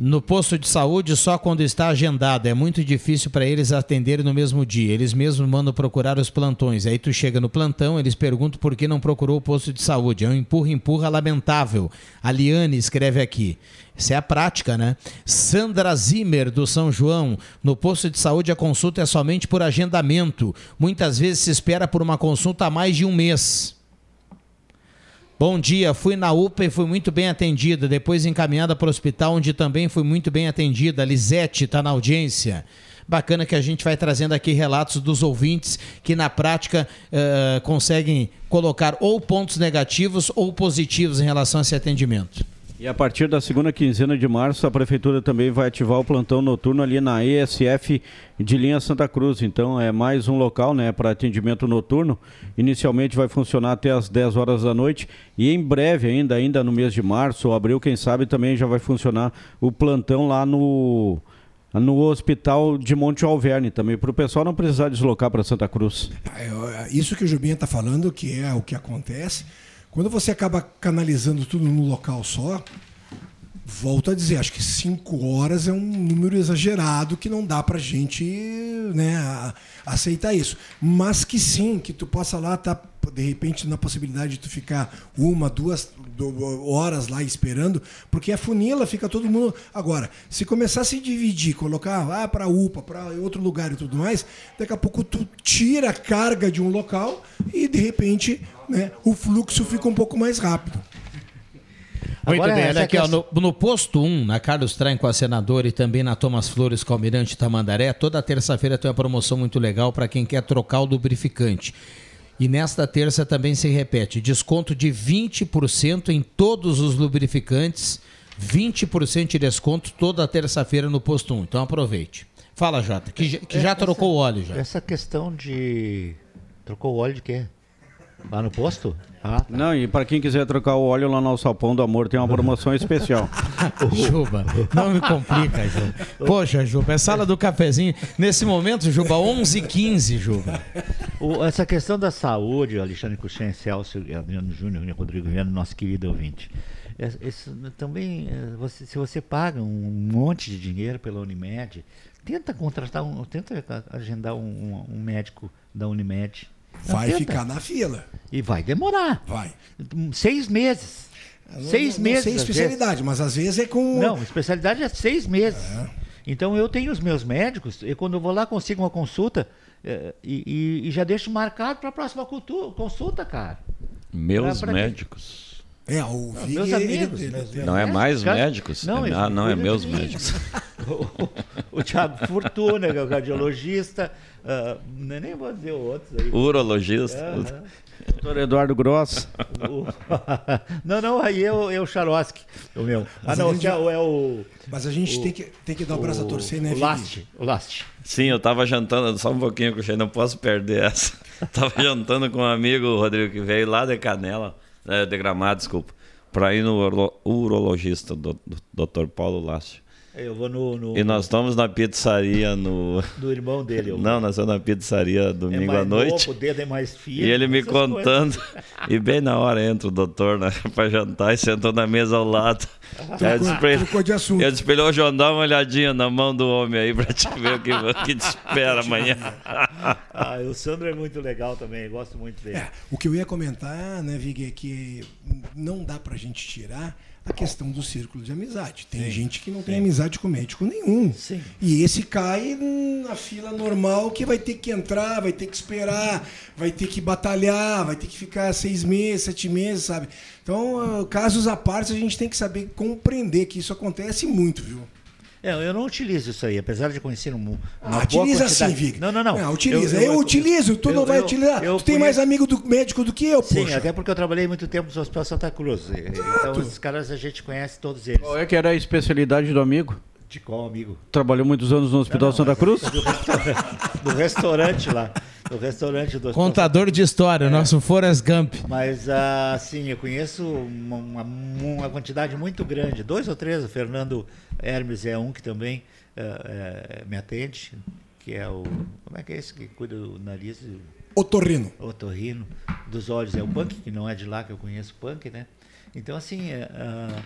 No posto de saúde, só quando está agendado. É muito difícil para eles atenderem no mesmo dia. Eles mesmos mandam procurar os plantões. Aí tu chega no plantão, eles perguntam por que não procurou o posto de saúde. É um empurra-empurra lamentável. A Liane escreve aqui. Isso é a prática, né? Sandra Zimmer, do São João. No posto de saúde, a consulta é somente por agendamento. Muitas vezes se espera por uma consulta há mais de um mês. Bom dia, fui na UPA e fui muito bem atendida. Depois encaminhada para o hospital, onde também fui muito bem atendida. Lisete está na audiência. Bacana que a gente vai trazendo aqui relatos dos ouvintes que na prática eh, conseguem colocar ou pontos negativos ou positivos em relação a esse atendimento. E a partir da segunda quinzena de março, a Prefeitura também vai ativar o plantão noturno ali na ESF de linha Santa Cruz. Então é mais um local né, para atendimento noturno. Inicialmente vai funcionar até as 10 horas da noite e em breve, ainda, ainda no mês de março ou abril, quem sabe, também já vai funcionar o plantão lá no, no hospital de Monte Alverne também, para o pessoal não precisar deslocar para Santa Cruz. É, Isso que o Jubinha está falando, que é o que acontece, quando você acaba canalizando tudo num local só, volto a dizer, acho que cinco horas é um número exagerado que não dá pra gente né, aceitar isso. Mas que sim, que tu possa lá estar, de repente, na possibilidade de tu ficar uma, duas horas lá esperando, porque a funila fica todo mundo. Agora, se começar a se dividir, colocar ah, para UPA, para outro lugar e tudo mais, daqui a pouco tu tira a carga de um local e de repente né, o fluxo fica um pouco mais rápido. Muito Agora, bem, olha aqui, ó, questão- no, no posto 1, na Carlos Traem com a senadora e também na Thomas Flores com o Almirante Tamandaré, toda terça-feira tem uma promoção muito legal para quem quer trocar o lubrificante. E nesta terça também se repete, desconto de 20% em todos os lubrificantes, 20% de desconto toda terça-feira no posto 1. Então aproveite. Fala, Jota, que, já- que já Essa- trocou o óleo já. Essa questão de. Trocou o óleo de quê? Lá no posto? Ah, Não, e para quem quiser trocar o óleo lá no Alçapão do Amor, tem uma promoção especial. Juba, não me complica, Juba. Poxa, Juba, é sala do cafezinho. Nesse momento, Juba, 11h15, Juba. O- essa questão da saúde, Alexandre Cuxem, Celso, Adriano Júnior, Rodrigo Viana, nosso querido ouvinte. É- esse- também, é, você- se você paga um monte de dinheiro pela Unimed, tenta contratar um, tenta agendar um, um- um médico da Unimed. Não, Vai tenta. ficar na fila. E vai demorar. Vai. Seis meses. Seis não, meses. Não sei especialidade, mas às vezes é com. Não, especialidade é seis meses. Então eu tenho os meus médicos, e quando eu vou lá consigo uma consulta eh, e, e- e já deixo marcado para a próxima consulta, cara. Meus Pra- pra médicos. É, o Não, Vig, meus ele- amigos. ele- meus- ele- Não é mais médicos? Não, É- ah, não, é meus médicos. o, o Thiago Fortuna, que é o cardiologista, ah, nem nem vou dizer outros aí. Urologista. Aham. Doutor Eduardo Gross. O- não, não, aí é o, é o Charoski, o meu. Ah, Mas não, a o gente- Thiago é o. Mas a gente o- tem, que, tem que dar o braço a torcer, né, O? Last, o Last. Sim, eu tava jantando, só um pouquinho, que eu não posso perder essa. Tava jantando com um amigo, o Rodrigo, que veio lá de Canela, eh, de Gramado, desculpa, para ir no uro- urologista, do, do Dr. Paulo Lácio. Eu vou no. no E nós estamos na pizzaria no. Do irmão dele. eu- Não, nós estamos na pizzaria domingo mais à noite. novo, o dedo é mais fino, e ele me contando. coisas. E bem na hora entra o doutor né, para jantar e sentou na mesa ao lado. Eu disse pra ele- trocou de assunto. Eu disse pra ele, ô João, dá uma olhadinha na mão do homem aí pra te ver o que, o que te espera amanhã. Ah, o Sandro é muito legal também, eu gosto muito dele. O que eu ia comentar, né, Vig, é que não dá pra gente tirar a questão do círculo de amizade. Tem Sim. gente que não tem Sim. amizade com médico nenhum. Sim. E esse cai na fila normal que vai ter que entrar, vai ter que esperar, vai ter que batalhar, vai ter que ficar seis meses, sete meses, sabe? Então, ah, casos à parte, a gente tem que saber compreender que isso acontece muito, viu? É, eu não utilizo isso aí, apesar de conhecer um, uma Ah, boa utiliza quantidade- sim, Vig. Não, não, não. Não, utiliza. Eu, utilizo, tu não vai utilizar. tu tem mais amigo do médico do que eu, Sim, poxa. até porque eu trabalhei muito tempo no Hospital Santa Cruz. Então, os caras a gente conhece todos eles. Qual é que era a especialidade do amigo? De qual amigo? Trabalhou muitos anos no Hospital Santa Cruz? Do restaurante, do restaurante lá. Do restaurante do Hospital Contador de história, nosso Forrest Gump. Mas, assim, eu conheço uma, uma- quantidade muito grande. Dois ou três, o Fernando Hermes é um que também eh, eh, me atende, que é o... Como é que é esse que cuida do nariz? Otorrino. Otorrino. Dos olhos é o Punk, que não é de lá que eu conheço o Punk, né? Então, assim, eh, ah,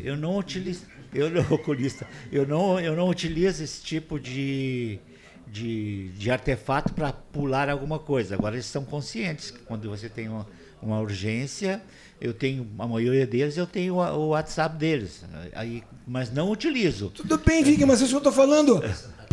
Eu não utilizo, eu não oculista, eu não, eu não utilizo esse tipo de, de, de artefato para pular alguma coisa. Agora eles são conscientes que quando você tem uma, uma urgência, eu tenho a maioria deles, eu tenho o WhatsApp deles, aí, mas não utilizo. Tudo bem, Vig, mas é isso que eu tô falando.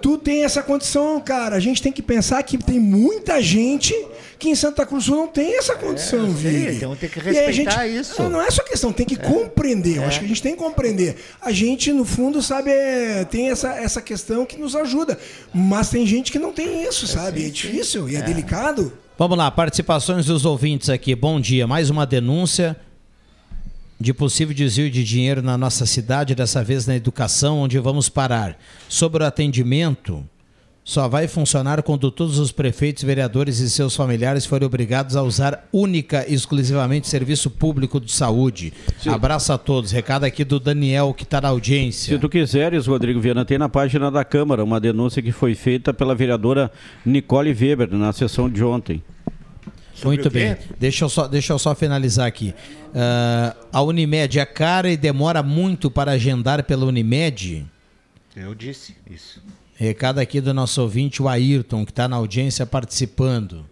Tu tem essa condição, cara. A gente tem que pensar que tem muita gente que em Santa Cruz não tem essa condição, sei, Vig. então tem que respeitar isso. Não, é só questão, tem que compreender. Eu É. acho que a gente tem que compreender. A gente, no fundo, sabe, é, tem essa, essa questão que nos ajuda. Mas tem gente que não tem isso, sabe? É difícil e é, delicado. Vamos lá, participações dos ouvintes aqui. Bom dia. Mais uma denúncia de possível desvio de dinheiro na nossa cidade, dessa vez na educação, onde vamos parar. Sobre o atendimento, só vai funcionar quando todos os prefeitos, vereadores e seus familiares forem obrigados a usar única e exclusivamente serviço público de saúde. Abraço a todos. Recado aqui do Daniel, que está na audiência. Se tu quiseres, Rodrigo Viana, tem na página da Câmara uma denúncia que foi feita pela vereadora Nicole Weber na sessão de ontem. Muito bem. Deixa eu só, deixa eu só finalizar aqui. Ah, a Unimed é cara e demora muito para agendar pela Unimed. Eu disse isso. Recado aqui do nosso ouvinte, o Ayrton, que está na audiência participando.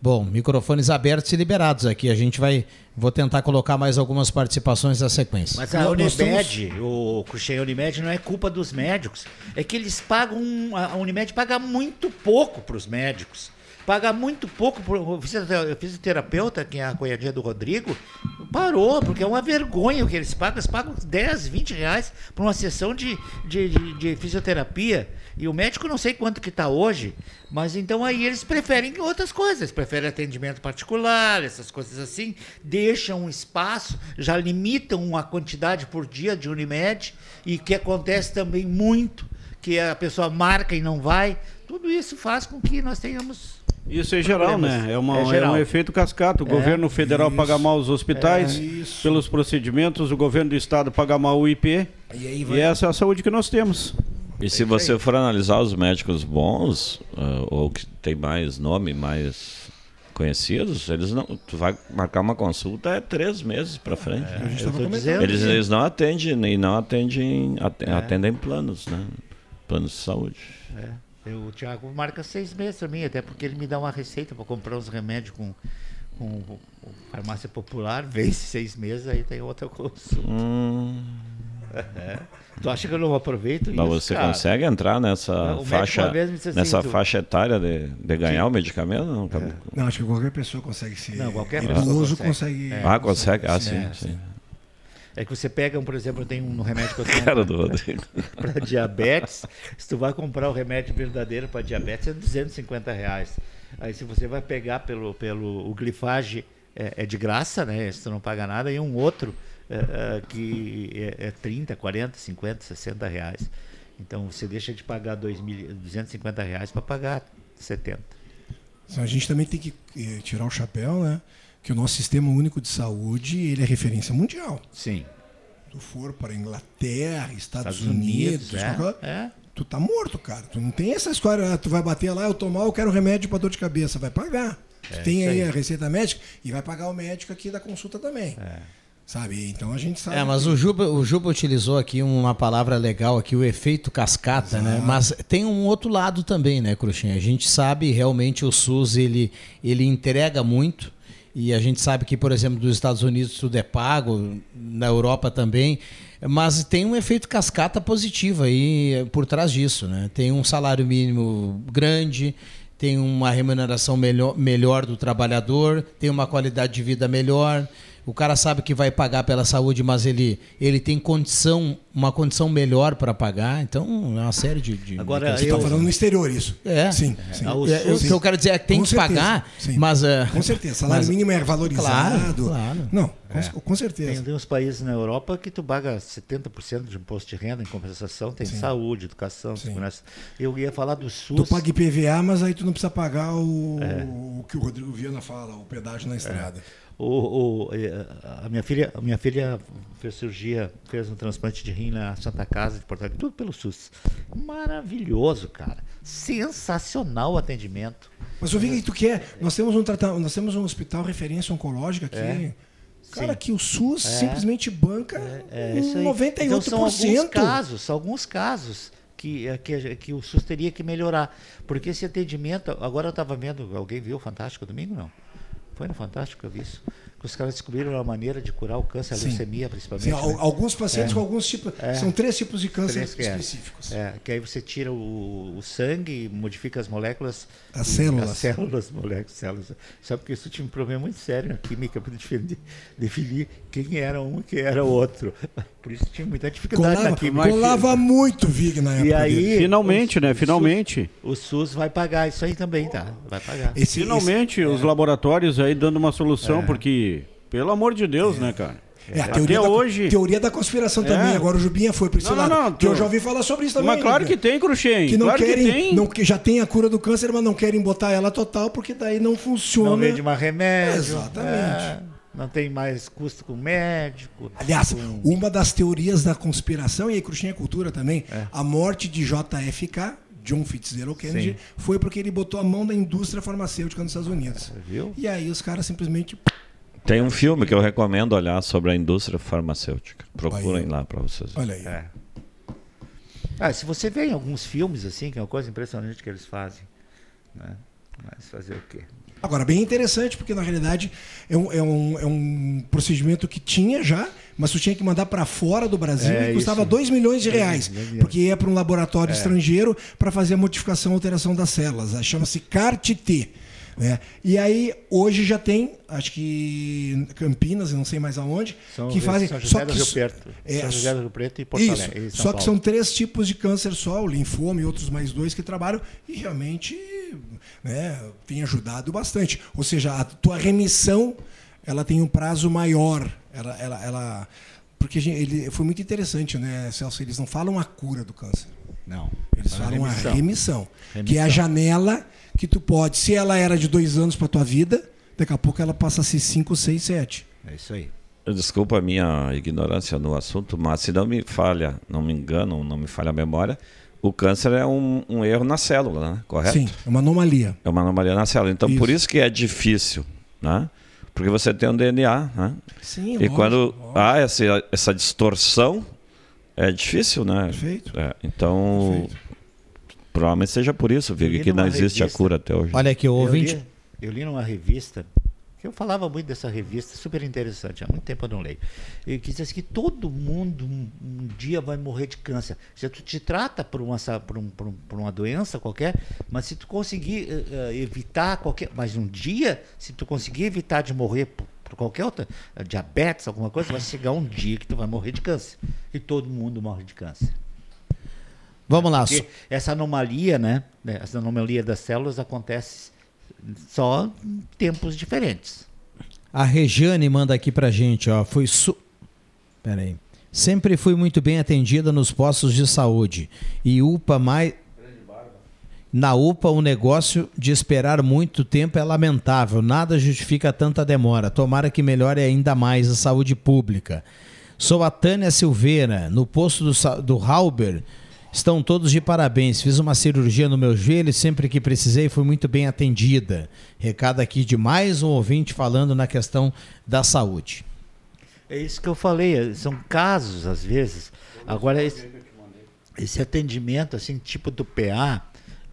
Bom, microfones abertos e liberados aqui. A gente vai. Vou tentar colocar mais algumas participações na sequência. Mas a Unimed, o Cruxem Unimed não é culpa dos médicos. É que eles pagam. A Unimed paga muito pouco para os médicos. Paga muito pouco. Pro, o fisiotera- o fisioterapeuta, que é a cunhadinha do Rodrigo, parou, porque é uma vergonha o que eles pagam. Eles pagam 10, 20 reais por uma sessão de, de, de- de fisioterapia. E o médico não sei quanto que está hoje, mas então aí eles preferem outras coisas. Preferem atendimento particular, essas coisas assim. Deixam um espaço, já limitam a quantidade por dia de Unimed. E que acontece também muito, que a pessoa marca e não vai. Tudo isso faz com que nós tenhamos Isso é geral, Problemas. né? É, uma, É é geral. um efeito cascata. O É. governo federal Isso. paga mal os hospitais É. Pelos procedimentos, o governo do estado paga mal o IP. E, aí e essa é a saúde que nós temos. E se você for analisar os médicos bons, ah, ou que tem mais nome, mais conhecidos, eles não. Tu vai marcar uma consulta é três meses para frente. a gente eu tava tô comentando. eles, eles não atendem e não atendem, at- É. atendem planos, né? Planos de saúde. É. Eu, o Thiago marca seis meses pra mim, até porque ele me dá uma receita para comprar uns remédios com, com o- o farmácia popular, vence seis meses, aí tem outra consulta. Hum. É. Tu acha que eu não aproveito Mas isso, você cara? consegue entrar nessa O faixa, assim, nessa tu- faixa etária de, de ganhar o medicamento? Não, Tá Não, acho que qualquer pessoa consegue ser. Não, qualquer pessoa idoso consegue. consegue. É. Ah, consegue? Ah, sim, É. sim. É que você pega, um, por exemplo, eu tenho um remédio que eu tenho Cara do Rodrigo. para diabetes. Se tu vai comprar o remédio verdadeiro para diabetes, é 250 reais. Aí se você vai pegar pelo, pelo o glifage, é, é de graça, né? Se tu não paga nada, e um outro é, é, que é, é 30, 40, 50, 60 reais. Então você deixa de pagar 2 mil, 250 reais para pagar 70. Então, A gente também tem que eh, tirar o chapéu, né? Que o nosso sistema único de saúde ele é referência mundial. Sim. Tu for para Inglaterra, Estados, Estados Unidos, Unidos, é, qualquer- é. tu tá morto, cara. Tu não tem essa história, ah, tu vai bater lá, eu tomar, eu quero remédio para dor de cabeça, vai pagar. É, tu tem aí aí. a receita médica e vai pagar o médico aqui da consulta também. Sabe? Então a gente sabe. É, mas que- o Juba, o Juba utilizou aqui uma palavra legal aqui, o efeito cascata, né? Mas tem um outro lado também, né, Cruxinha? A gente sabe realmente o SUS ele, ele entrega muito e a gente sabe que, por exemplo, dos Estados Unidos tudo é pago, na Europa também, mas tem um efeito cascata positivo aí eh, por trás disso, né? Tem um salário mínimo grande, tem uma remuneração melhor, melhor do trabalhador, tem uma qualidade de vida melhor. O cara sabe que vai pagar pela saúde, mas ele, ele tem condição, uma condição melhor para pagar. Então, é uma série de. de Agora, de Você está falando no exterior isso. É. Sim. sim. É, o que eu quero dizer é que tem Com que certeza, pagar, sim. mas. eh, Com certeza. Salário mas- mínimo é valorizado. Claro, claro. Não, com, É. com certeza. Tem, tem uns países na Europa que tu paga 70% de imposto de renda em compensação, tem Sim. saúde, educação, segurança. Eu ia falar do SUS. Tu paga IPVA, mas aí tu não precisa pagar o, É. o que o Rodrigo Viana fala, o pedágio na estrada. O, o- eh, a, minha filha, a minha filha fez cirurgia, fez um transplante de rim na Santa Casa de Porto Alegre, tudo pelo SUS. Maravilhoso, cara. Sensacional o atendimento. Mas o que tu quer? Nós temos um nós temos um hospital referência oncológica aqui. É. Cara, Sim. que o SUS É. simplesmente banca É isso aí. 98%. Então são alguns casos, são alguns casos que, eh, que, que o SUS teria que melhorar. Porque esse atendimento, agora eu estava vendo, alguém viu o Fantástico domingo? Não. Foi no Fantástico que eu vi isso. Que os caras descobriram uma maneira de curar o câncer, a Sim. leucemia principalmente. Sim, né? alguns pacientes É. com alguns tipos. É. São três tipos de câncer é. específicos. É, que aí você tira o, o sangue, modifica as moléculas. As e- células. As células, moléculas, células. Sabe porque isso tinha um problema muito sério na química para definir, definir quem era um e quem era o outro. Por isso tinha muita dificuldade Colava, na química. colava muito Vig na época. E aí, dele. Finalmente, o- né? o Finalmente. SUS, o SUS vai pagar isso aí também, tá? Vai pagar. Finalmente, os laboratórios aí dando uma solução, É. porque, pelo amor de Deus, né, cara? É, a Até teoria, da, hoje. teoria da conspiração É. também. Agora o Jubinha foi para esse Não, não, lado. não, que eu já ouvi falar sobre isso também. Mas claro né, que tem, Cruxem. Que não claro querem, que tem. não que já tem a cura do câncer, mas não querem botar ela total porque daí não funciona. Não vende mais remédio. Exatamente. é, não tem mais custo com médico. Aliás, com- uma das teorias da conspiração, e aí Cruxinha é cultura também, É. a morte de JFK, John Fitzgerald Kennedy, Sim. foi porque ele botou a mão na indústria farmacêutica nos Estados Unidos. Viu? E aí os caras simplesmente. Tem um filme que eu recomendo olhar sobre a indústria farmacêutica. Procurem lá para vocês. Olha aí. É. Ah, se você vê em alguns filmes assim, que é uma coisa impressionante que eles fazem. Né? Mas fazer o quê? Agora, bem interessante, porque na realidade é um, é um, é um procedimento que tinha já, mas tu tinha que mandar para fora do Brasil É, e custava isso. 2 milhões de Dois reais. de Porque ia para um laboratório É. estrangeiro para fazer a modificação alteração das células. Chama-se CAR-T. Né? E aí, hoje já tem, acho que Campinas, não sei mais aonde, São, que fazem. São José só do que, Rio Preto. é, São José do Rio Preto e Porto isso. Alegre. Só que Paulo. são três tipos de câncer só, o linfoma e outros mais dois que trabalham, e realmente né, tem ajudado bastante. Ou seja, a tua remissão ela tem um prazo maior. Ela, ela, ela- porque gente, ele, foi muito interessante, né, Celso? Eles não falam a cura do câncer. Não. Eles Fala falam remissão. a remissão, que é a Remissão. janela que tu pode. Se ela era de dois anos para tua vida, daqui a pouco ela passa a ser cinco, seis, sete. É isso aí. Desculpa a minha ignorância no assunto, mas se não me falha, não me engano, não me falha a memória, o câncer é um, um erro na célula, né? correto? Sim, é uma anomalia. É uma anomalia na célula. Então, por isso que é difícil, né? Porque você tem um DNA, né? Sim, E lógico, quando há essa, essa distorção, é difícil, né? Perfeito. É, então, provavelmente seja por isso, Vig, que não existe a revista- cura até hoje. Olha aqui, o Eu ouvinte. li, eu li numa revista, que eu falava muito dessa revista, super interessante, há muito tempo eu não leio. E que diz assim que todo mundo um, um dia vai morrer de câncer. Se tu te trata por uma, sa- por, um- por um- por uma doença qualquer, mas se tu conseguir eh, evitar qualquer. Mas um dia, se tu conseguir evitar de morrer por, por qualquer outra, eh, diabetes, alguma coisa, vai chegar um dia que tu vai morrer de câncer. E todo mundo morre de câncer. Vamos lá. Porque essa anomalia, né? né, Essa anomalia das células acontece só em tempos diferentes. A Rejane manda aqui pra gente, ó. Foi su... Pera aí. Sempre fui muito bem atendida nos postos de saúde. E UPA mais. Na UPA, o negócio de esperar muito tempo é lamentável. Nada justifica tanta demora. Tomara que melhore ainda mais a saúde pública. Sou a Tânia Silveira, no posto do, do Halber. Estão todos de parabéns. Fiz uma cirurgia no meu joelho sempre que precisei fui muito bem atendida. Recado aqui de mais um ouvinte falando na questão da saúde. É isso que eu falei, eh, são casos às vezes. Agora esse, esse atendimento assim, tipo do PA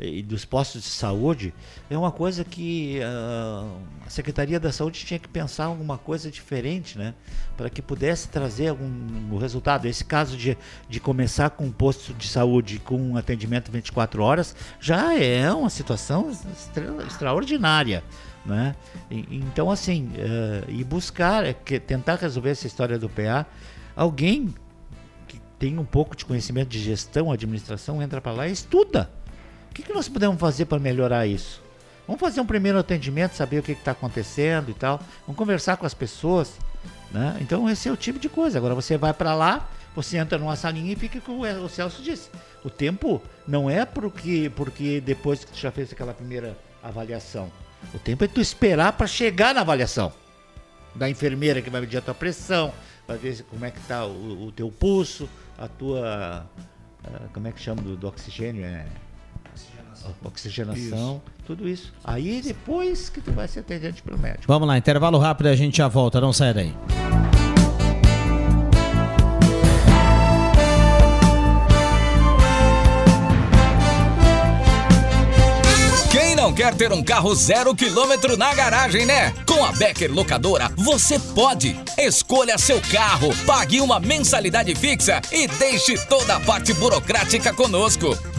e dos postos de saúde, é uma coisa que ah, a Secretaria da Saúde tinha que pensar alguma coisa diferente, né? Para que pudesse trazer algum resultado. Esse caso de, de começar com um posto de saúde com um atendimento 24 horas já é uma situação extra- extraordinária. Né? E- Então, assim, eh, e buscar, eh, que- tentar resolver essa história do PA, alguém que tem um pouco de conhecimento de gestão, administração, entra para lá e estuda. O que, que nós podemos fazer para melhorar isso? Vamos fazer um primeiro atendimento, saber o que está acontecendo e tal. Vamos conversar com as pessoas. Né? Então, esse é o tipo de coisa. Agora, você vai para lá, você entra numa salinha e fica com o Celso disse. O tempo não é porque, porque depois que tu já fez aquela primeira avaliação. O tempo é tu esperar para chegar na avaliação. Da enfermeira que vai medir a tua pressão, vai ver como é que está o, o teu pulso, a tua. ah, como é que chama do, do oxigênio? É, oxigenação, isso. tudo isso. Aí depois que tu vai ser atendente pelo médico. Vamos lá, intervalo rápido e a gente já volta, não sai daí. não quer ter um carro zero quilômetro na garagem, né? Com a Becker Locadora, você pode. Escolha seu carro, pague uma mensalidade fixa e deixe toda a parte burocrática conosco.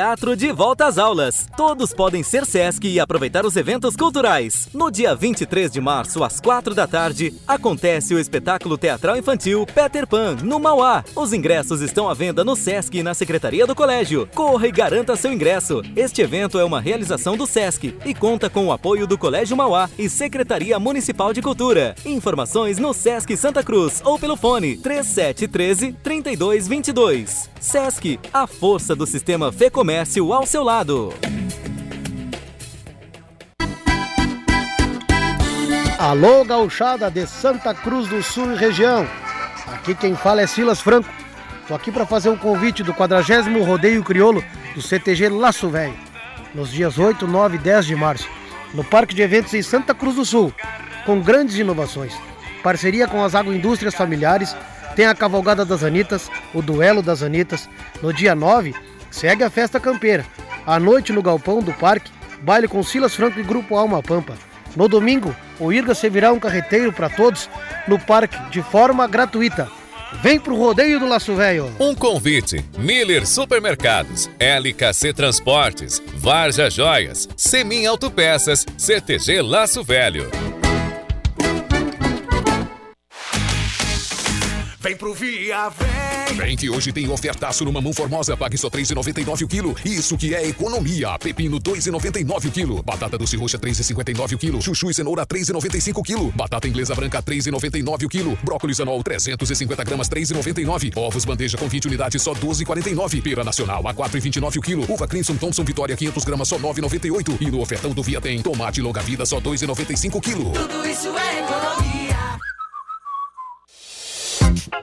Teatro de volta às aulas. Todos podem ser SESC e aproveitar os eventos culturais. No dia 23 de março, às 4 da tarde, acontece o espetáculo teatral infantil Peter Pan, no Mauá. Os ingressos estão à venda no SESC e na Secretaria do Colégio. Corra e garanta seu ingresso. Este evento é uma realização do SESC e conta com o apoio do Colégio Mauá e Secretaria Municipal de Cultura. Informações no SESC Santa Cruz ou pelo fone 3713 3222. SESC, a força do sistema Fê Comércio ao seu lado. Alô, gauchada de Santa Cruz do Sul e região. Aqui quem fala é Silas Franco. Tô aqui para fazer um convite do 40 Rodeio Criolo do CTG Laço Velho, nos dias 8, 9 e 10 de março, no Parque de Eventos em Santa Cruz do Sul, com grandes inovações. Parceria com as agroindústrias familiares, tem a Cavalgada das Anitas, o Duelo das Anitas. No dia 9, segue a festa campeira. À noite no galpão do parque, baile com Silas Franco e Grupo Alma Pampa. No domingo, o Irga servirá um carreteiro para todos no parque de forma gratuita. Vem pro rodeio do Laço Velho. Um convite: Miller Supermercados, LKC Transportes, Varja Joias, Semin Autopeças, CTG Laço Velho. Vem pro Via, vem! Vem que hoje tem ofertaço no Mamão Formosa, pague só R$ 3,99 o quilo. Isso que é economia. Pepino R$ 2,99 o quilo. Batata doce roxa R$ 3,59 o quilo. Chuchu e cenoura R$ 3,95 o quilo. Batata inglesa branca R$ 3,99 o quilo. Brócolis anual 350 gramas R$ 3,99. Ovos bandeja com 20 unidades só R$ 12,49. Pera nacional a R$ 4,29 o quilo. Uva Crimson Thompson Vitória 500 gramas só R$ 9,98. E no ofertão do Via tem tomate longa vida só R$ 2,95 o quilo. Tudo isso é economia.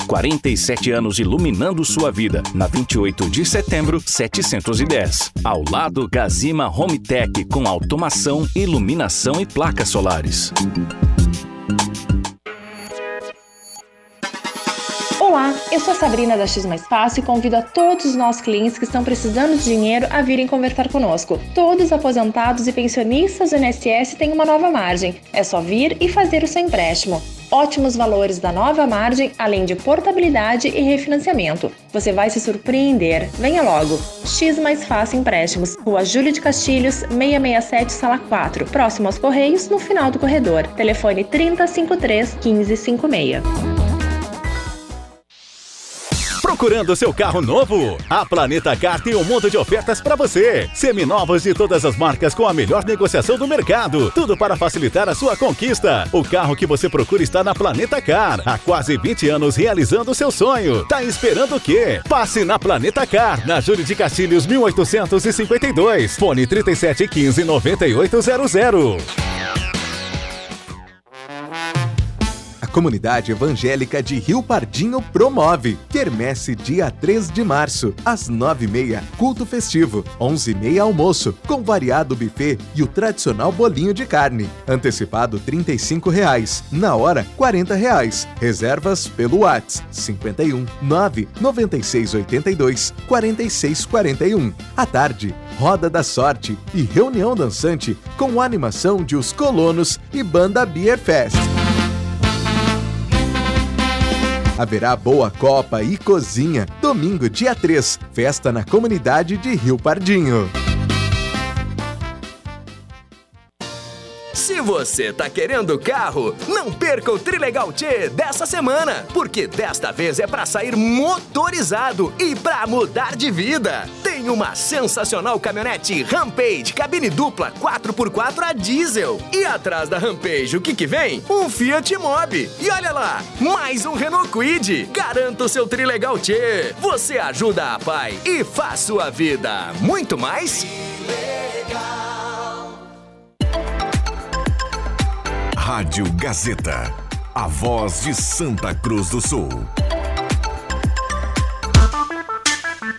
47 anos iluminando sua vida. Na 28 de setembro, 710. Ao lado, Gazima Home Tech com automação, iluminação e placas solares. Olá, eu sou a Sabrina da X Mais Fácil e convido a todos os nossos clientes que estão precisando de dinheiro a virem conversar conosco. Todos aposentados e pensionistas do INSS têm uma nova margem. É só vir e fazer o seu empréstimo. Ótimos valores da nova margem, além de portabilidade e refinanciamento. Você vai se surpreender. Venha logo. X Mais Fácil Empréstimos, Rua Júlio de Castilhos, 667, Sala 4, próximo aos Correios, no final do corredor. Telefone 3053 1556. Procurando seu carro novo? A Planeta Car tem um monte de ofertas para você. Seminovos de todas as marcas com a melhor negociação do mercado. Tudo para facilitar a sua conquista. O carro que você procura está na Planeta Car. Há quase 20 anos realizando o seu sonho. Tá esperando o quê? Passe na Planeta Car, na Júlio de Castilhos 1852. Fone 3715 9800. Comunidade Evangélica de Rio Pardinho promove Quermesse dia 3 de março, às 9h30, culto festivo, 11h30 almoço, com variado buffet e o tradicional bolinho de carne. Antecipado 35 reais, na hora 40 reais. Reservas pelo WhatsApp 51 9 9682 4641. À tarde, Roda da Sorte e reunião dançante com animação de Os Colonos e Banda Beer Fest. Haverá boa copa e cozinha. Domingo, dia 3, festa na comunidade de Rio Pardinho. Se você tá querendo carro, não perca o Trilegal T dessa semana, porque desta vez é para sair motorizado e para mudar de vida. Uma sensacional caminhonete Rampage cabine dupla 4x4 a diesel. E atrás da Rampage, o que que vem? Um Fiat Mobi. E olha lá, mais um Renault Kwid. Garanta o seu Trilegal T. Você ajuda a pai e faz sua vida muito mais Rádio Gazeta. A voz de Santa Cruz do Sul.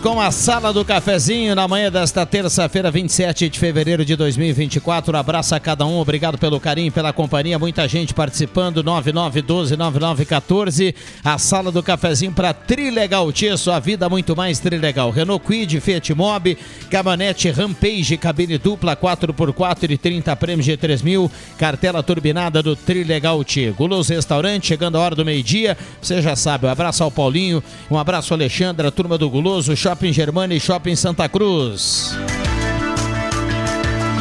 com a Sala do Cafezinho na manhã desta terça-feira, 27 de fevereiro de 2024. Um abraço a cada um, obrigado pelo carinho, pela companhia. Muita gente participando. 9912-9914. A Sala do Cafezinho para Trilegal Tia, sua vida muito mais Trilegal. Renault Quid, Fiat Mobi, caminhonete Rampage, cabine dupla 4x4 e 30 prêmios de 3 mil. Cartela turbinada do Trilegal Tia. Guloso Restaurante, chegando a hora do meio-dia. Você já sabe, um abraço ao Paulinho, um abraço ao Alexandre, a turma do Guloso, Shopping Germana e Shopping Santa Cruz.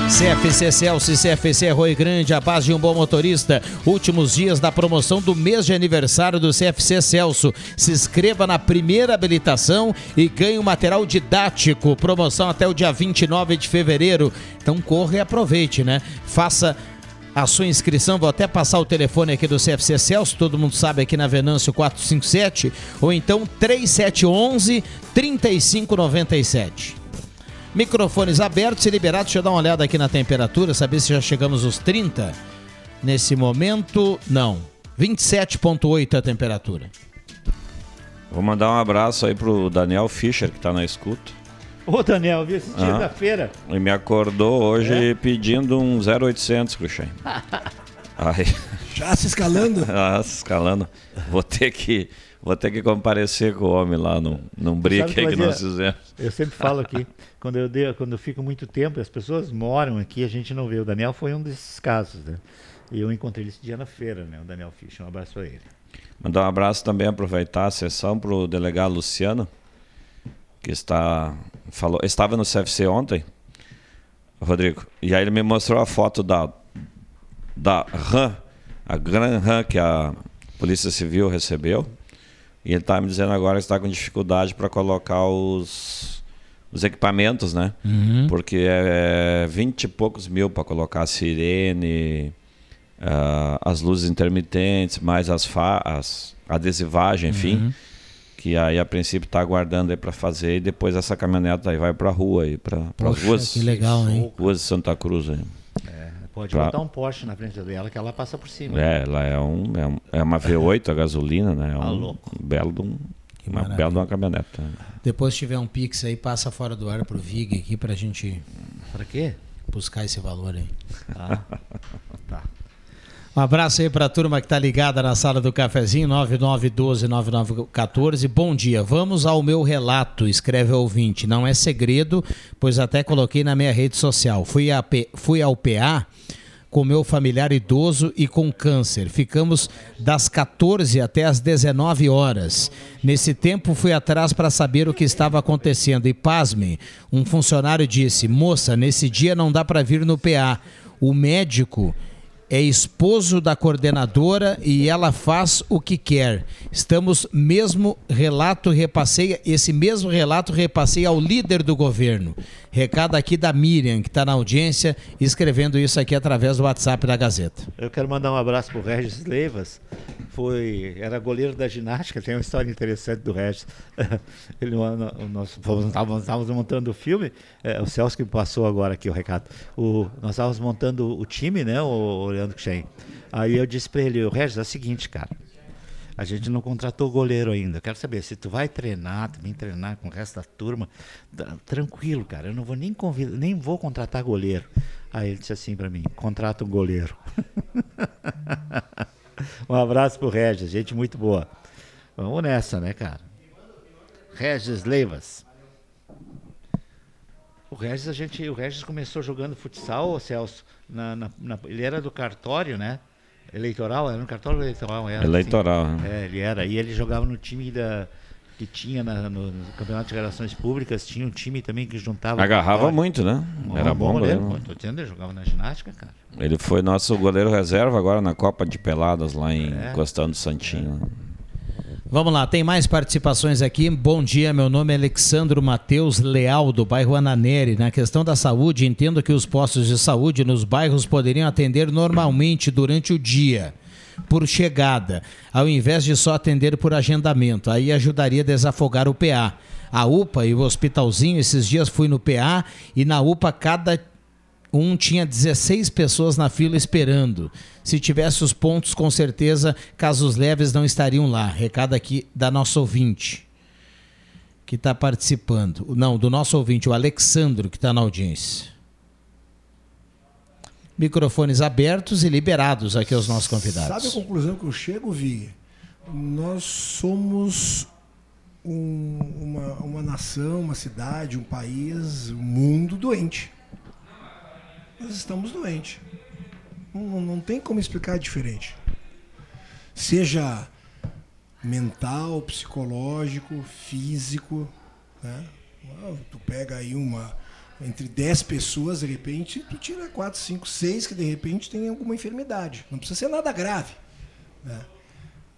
CFC Celso CFC Rui Grande, a base de um bom motorista. Últimos dias da promoção do mês de aniversário do CFC Celso. Se inscreva na primeira habilitação e ganhe um material didático. Promoção até o dia 29 de fevereiro. Então corra e aproveite, né? Faça a sua inscrição. Vou até passar o telefone aqui do CFC Celso, todo mundo sabe aqui na Venâncio 457, ou então 3711 3597. Microfones abertos e liberados. Deixa eu dar uma olhada aqui na temperatura, saber se já chegamos aos 30. Nesse momento, não. 27,8 a temperatura. Vou mandar um abraço aí pro Daniel Fischer, que tá na escuta. Ô, Daniel, viu esse dia Ah. da feira? Ele me acordou hoje pedindo um 0800, Cruxem. Aí. Já se escalando? ah, se escalando. Vou ter que, vou ter que comparecer com o homem lá num, num brick Sabe aí que nós fizemos. Eu sempre falo aqui, quando eu, dei, quando eu fico muito tempo, as pessoas moram aqui, a gente não vê. O Daniel foi um desses casos, né? E eu encontrei ele esse dia na feira, né? O Daniel Fischer, um abraço a ele. Mandar um abraço também, aproveitar a sessão para o delegado Luciano, que está, falou, estava no CFC ontem, Rodrigo, e aí ele me mostrou a foto da, da RAM, a Gran RAM que a Polícia Civil recebeu, e ele está me dizendo agora que está com dificuldade para colocar os, os equipamentos, né? Uhum. Porque é 20 e poucos mil para colocar a sirene, ah, as luzes intermitentes, mais as, fa as adesivagem, enfim. Uhum. Que aí a princípio está aguardando aí para fazer e depois essa caminhoneta aí vai para a rua aí, para as ruas. que legal, hein? Ruas de Santa Cruz aí. É, pode Pra- botar um Porsche na frente dela que ela passa por cima. É, ela é, um, é, um- é uma V8 a gasolina, né? É Tá um louco. belo de um, uma maravilha. bela de uma caminhoneta. Depois se tiver um Pix aí, passa fora do ar pro Vig aqui pra gente. Pra quê? Buscar esse valor aí. Ah, tá. Um abraço aí pra turma que tá ligada na sala do cafezinho, 9912-9914. Bom dia, vamos ao meu relato, escreve o ouvinte. Não é segredo, pois até coloquei na minha rede social. Fui, a fui ao PA com meu familiar idoso e com câncer. Ficamos das 14 até as 19 horas. Nesse tempo fui atrás para saber o que estava acontecendo e pasme, um funcionário disse: "Moça, nesse dia não dá para vir no PA. O médico é esposo da coordenadora e ela faz o que quer. Estamos mesmo relato repassei esse mesmo relato repassei ao líder do governo. Recado aqui da Miriam que está na audiência escrevendo isso aqui através do WhatsApp da Gazeta. Eu quero mandar um abraço pro Regis Leivas. Foi, era goleiro da ginástica, tem uma história interessante do Regis. Ele, o- nós estávamos, montando o filme, é, o Celso que passou agora aqui o recado. O, nós estávamos montando o time, né, o, o Leandro Chen. Aí eu disse para ele, o Regis, é o seguinte, cara. A gente não contratou goleiro ainda. Quero saber se tu vai treinar, vem treinar com o resto da turma. tá- Tranquilo, cara. Eu não vou nem convidar, nem vou contratar goleiro. Aí ele disse assim para mim: contrata um goleiro. um abraço pro Regis, gente muito boa. Vamos nessa, né, cara? Regis Leivas. O Regis, a gente, o Regis começou jogando futsal, Celso. Na, na- na- ele era do cartório, né? Eleitoral, era no cartório eleitoral. Era, Eleitoral, assim. É, ele era. E ele jogava no time da, que tinha na- no, no Campeonato de Relações Públicas, tinha um time também que juntava. Agarrava muito, né? Era bom goleiro. goleiro. pô, Tô dizendo, ele jogava na ginástica, cara. Ele foi nosso goleiro reserva agora na Copa de Peladas lá em É. Costão do Santinho. Vamos lá, tem mais participações aqui. Bom dia, meu nome é Alexandro Matheus Leal, do bairro Ananeri. Na questão da saúde, entendo que os postos de saúde nos bairros poderiam atender normalmente durante o dia, por chegada, ao invés de só atender por agendamento. Aí ajudaria a desafogar o PA. A UPA e o hospitalzinho, esses dias fui no PA e na UPA cada um tinha 16 pessoas na fila esperando. Se tivesse os pontos, com certeza, casos leves não estariam lá. Recado aqui da nossa ouvinte, que está participando. Não, do nosso ouvinte, o Alexandro, que está na audiência. Microfones abertos e liberados aqui aos nossos convidados. Sabe a conclusão que eu chego, Vi? Nós somos um- uma, uma nação, uma cidade, um país, um mundo doente. Nós estamos doentes. Não, não tem como explicar diferente. Seja mental, psicológico, físico. Né? Tu pega aí uma. Entre 10 pessoas, de repente, tu tira 4, 5, 6 que de repente tem alguma enfermidade. Não precisa ser nada grave. Né?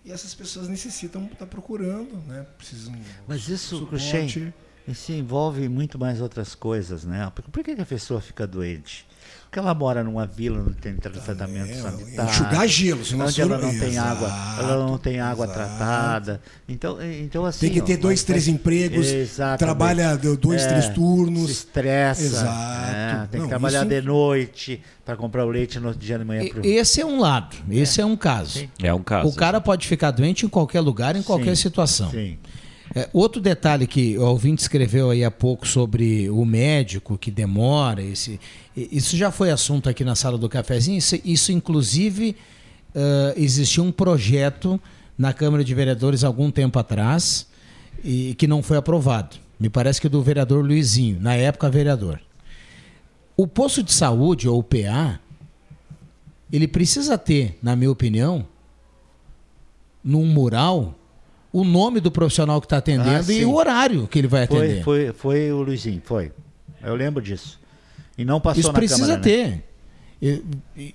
E essas pessoas necessitam estar procurando, né? Precisam. Mas isso. Cruxem, isso envolve muito mais outras coisas, né? Por, por que, que a pessoa fica doente? Porque ela mora numa vila, não tem tratamento sanitário. enxugar gelo, se não onde ela for- não tem Exato, água, ela não tem água tratada. Então, então assim. Tem que ter ó, dois, três empregos, Exatamente. trabalha do- dois, É, três turnos. Se estressa. Exato. é, tem que Não, trabalhar isso- de noite para comprar o leite no dia de manhã. Pro- Esse é um lado, esse é, um caso. É um caso. O cara pode ficar doente em qualquer lugar, em qualquer Sim, situação. sim. É, outro detalhe que o ouvinte escreveu aí há pouco sobre o médico que demora, esse, isso já foi assunto aqui na sala do cafezinho. Isso, isso, inclusive, ah, existia um projeto na Câmara de Vereadores algum tempo atrás e que não foi aprovado. Me parece que do vereador Luizinho, na época vereador. O posto de saúde, ou o PA, ele precisa ter, na minha opinião, num mural, o nome do profissional que está atendendo Ah, e o horário que ele vai atender. Foi, foi, foi o Luizinho, foi. Eu lembro disso. E não passou Isso na precisa Câmara, né? ter. Eu,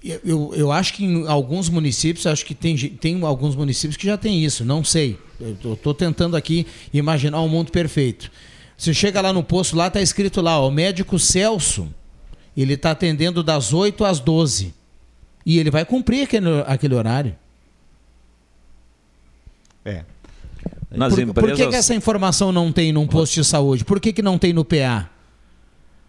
eu, eu- eu acho que em alguns municípios, acho que tem, tem alguns municípios que já tem isso, não sei. Eu estou tentando aqui imaginar um mundo perfeito. Você chega lá no posto, lá está escrito lá, ó, o médico Celso, ele está atendendo das 8 às 12. E ele vai cumprir aquele, aquele horário. É. Nas por, por que, empresas- que essa informação não tem num posto de saúde? Por que, que não tem no PA?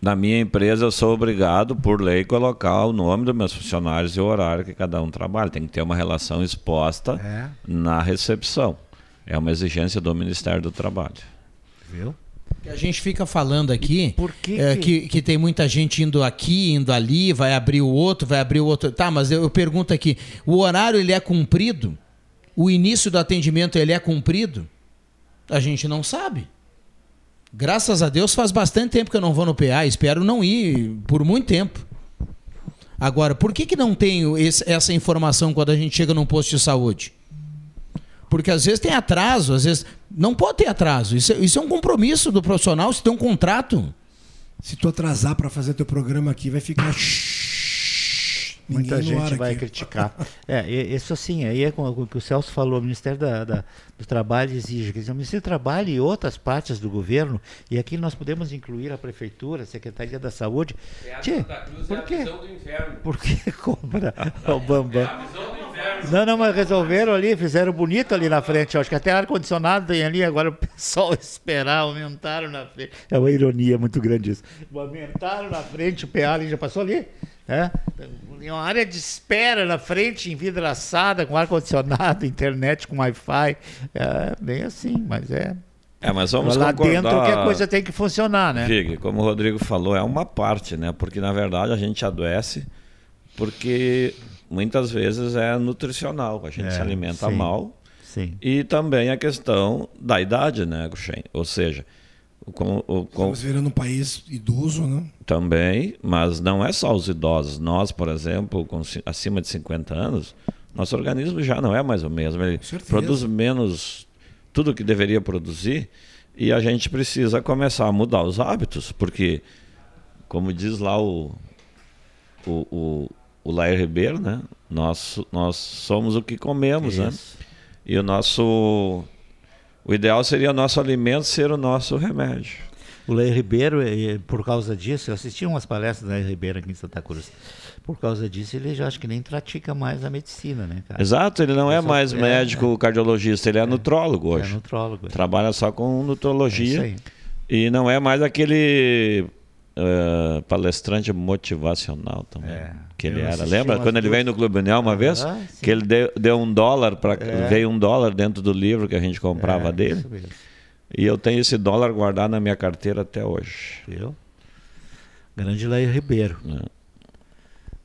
Na minha empresa, eu sou obrigado, por lei, colocar o nome dos meus funcionários e o horário que cada um trabalha. Tem que ter uma relação exposta É. na recepção. É uma exigência do Ministério do Trabalho. Viu? A gente fica falando aqui que é, que- que... que tem muita gente indo aqui, indo ali, vai abrir o outro, vai abrir o outro. Tá, mas eu, eu pergunto aqui, o horário ele é cumprido? O início do atendimento ele é cumprido? A gente não sabe. Graças a Deus faz bastante tempo que eu não vou no PA, espero não ir por muito tempo. Agora, por que, que não tem esse- essa informação quando a gente chega num posto de saúde? Porque às vezes tem atraso, às vezes. Não pode ter atraso. Isso, é- isso é um compromisso do profissional, se tem um contrato. Se tu atrasar para fazer teu programa aqui, vai ficar. Muita Ninguém gente vai aqui. criticar. É, isso assim, aí é com o que o Celso falou, o Ministério da, da- do Trabalho exige. Quer dizer, o Ministério do Trabalho e outras partes do governo, e aqui nós podemos incluir a Prefeitura, a Secretaria da Saúde. Tchê, por quê? Por que compra o Bambam? Não, não, mas resolveram ali, fizeram bonito ali na frente. Eu acho que até ar-condicionado tem ali, agora o pessoal esperar, aumentaram na frente. É uma ironia muito grande isso. Aumentaram na frente, o PA ali já passou ali. É? Tem uma área de espera na frente, envidraçada, com ar-condicionado, internet com Wi-Fi. É bem assim, mas é. É, mas vamos Lá concordar... dentro que a coisa tem que funcionar, né? Vig, como o Rodrigo falou, é uma parte, né? Porque na verdade a gente adoece porque muitas vezes é nutricional, a gente É, se alimenta sim, mal. sim. E também a questão da idade, né, Guxem? Ou seja, Com, o- com- Estamos virando um país idoso, né? Também, mas não é só os idosos. Nós, por exemplo, com ci- acima de 50 anos, nosso organismo já não é mais o mesmo. Ele produz menos tudo que deveria produzir e a gente precisa começar a mudar os hábitos, porque, como diz lá o, o, o, o Lair Ribeiro, né? Nós, nós somos o que comemos, né? Isso. E o nosso. O ideal seria o nosso alimento ser o nosso remédio. O Leir Ribeiro, por causa disso, eu assisti umas palestras do Leir Ribeiro aqui em Santa Cruz. Por causa disso, ele já acho que nem pratica mais a medicina, né, cara? Exato, ele não é mais é, médico cardiologista, ele é, nutrólogo hoje. É nutrólogo, é. Trabalha só com É nutrologia. e não é mais aquele eh, palestrante motivacional também. que ele É, era. Lembra quando ele veio no Clube União uma vez? Ah, que ele deu, deu um dólar para É. veio um dólar dentro do livro que a gente comprava É, dele. isso mesmo. E eu tenho esse dólar guardado na minha carteira até hoje. Viu? Grande Leir Ribeiro.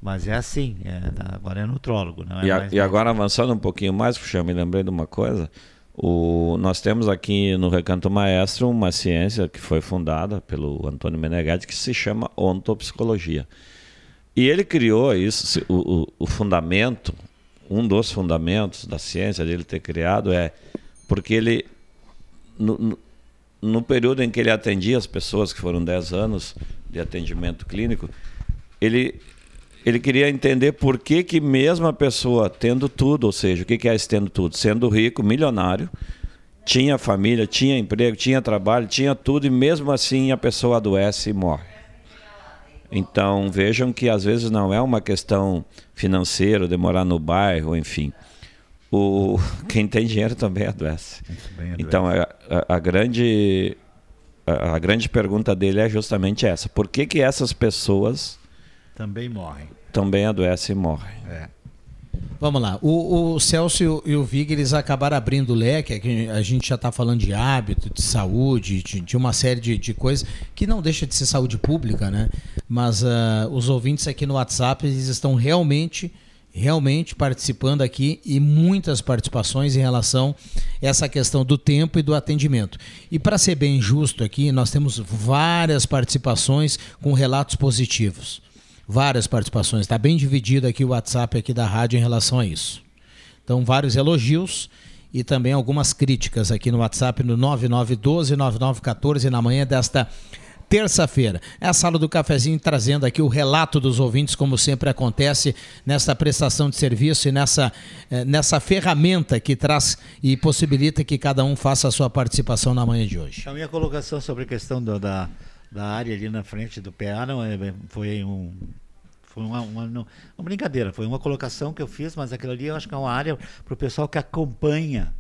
Mas é assim, é, agora é nutrólogo, não é E, a- e agora avançando um pouquinho mais, puxa, me lembrei de uma coisa. O, nós temos aqui no Recanto Maestro uma ciência que foi fundada pelo Antônio Meneghetti que se chama ontopsicologia. E ele criou isso, o, o, o fundamento, um dos fundamentos da ciência dele ter criado é porque ele, no, no, no período em que ele atendia as pessoas, que foram 10 anos de atendimento clínico, ele ele queria entender por que, que mesmo a pessoa tendo tudo, ou seja, o que, que é esse tendo tudo? Sendo rico, milionário, tinha família, tinha emprego, tinha trabalho, tinha tudo, e mesmo assim a pessoa adoece e morre. Então vejam que às vezes não é uma questão financeira, de morar no bairro, enfim. O, quem tem dinheiro também adoece. Então a, a- a grande a, a grande pergunta dele é justamente essa: por que que essas pessoas Também morrem. também adoecem e morrem? É. Vamos lá. O, o Celso e o- Vig, eles acabaram abrindo o leque. aqui A gente já está falando de hábito, de saúde, de, de uma série de, de coisas que não deixa de ser saúde pública, né? Mas ah, os ouvintes aqui no WhatsApp, eles estão realmente, realmente participando aqui e muitas participações em relação a essa questão do tempo e do atendimento. E para ser bem justo aqui, nós temos várias participações com relatos positivos. Várias participações. Está bem dividido aqui o WhatsApp aqui da rádio em relação a isso. Então, vários elogios e também algumas críticas aqui no WhatsApp no 9912-9914 na manhã desta terça-feira. É a sala do cafezinho trazendo aqui o relato dos ouvintes, como sempre acontece nesta prestação de serviço e nessa, eh, nessa ferramenta que traz e possibilita que cada um faça a sua participação na manhã de hoje. A minha colocação sobre a questão do- da, da área ali na frente do PA não é, foi um. Foi uma, uma, uma brincadeira, foi uma colocação que eu fiz, mas aquilo ali eu acho que é uma área para o pessoal que acompanha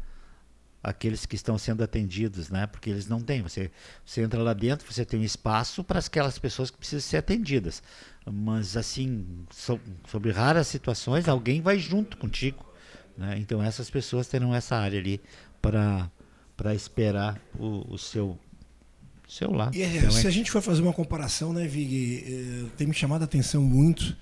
aqueles que estão sendo atendidos, né? Porque eles não têm. Você, você entra lá dentro, você tem um espaço para aquelas pessoas que precisam ser atendidas. Mas, assim, so- sobre raras situações, alguém vai junto contigo. Né? Então, essas pessoas terão essa área ali para para esperar o, o seu seu lá. E, é, Então, se é- a gente for fazer uma comparação, né, Vig, eh, tem me chamado a atenção muito.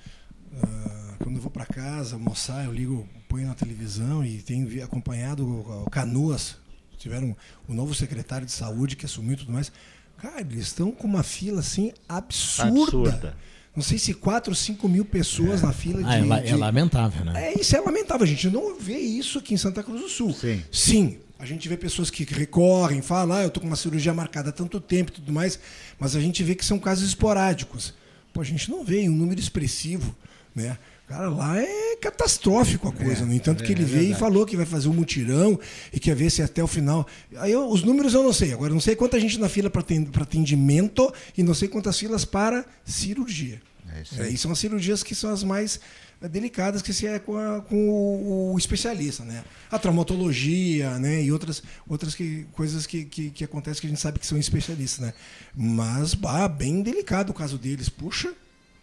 ah, quando eu vou para casa almoçar, eu ligo, ponho na televisão e tenho acompanhado o, Canoas. Tiveram o novo secretário de saúde que assumiu e tudo mais. Cara, eles estão com uma fila assim absurda. Absurda. Não sei se 4 ou 5 mil pessoas na fila de. Ah, é, la- é de- lamentável, né? é, isso é lamentável. A gente não vê isso aqui em Santa Cruz do Sul. Sim. Sim. A gente vê pessoas que recorrem, falam, ah, eu tô com uma cirurgia marcada há tanto tempo e tudo mais, mas a gente vê que são casos esporádicos. Pô, a gente não vê um número expressivo, né? Cara, lá é catastrófico a coisa. no entanto, que é ele veio e falou que vai fazer um mutirão e quer ver se até o final. Aí eu- os números eu não sei. Agora, não sei quanta gente na fila para atendimento e não sei quantas filas para cirurgia. É isso É, aí. e são as cirurgias que são as mais delicadas que se é com, a- com o, o especialista, né? A traumatologia, né? E outras, outras que, coisas que, que, que acontecem que a gente sabe que são especialistas, né? Mas, bah, bem delicado o caso deles. Puxa,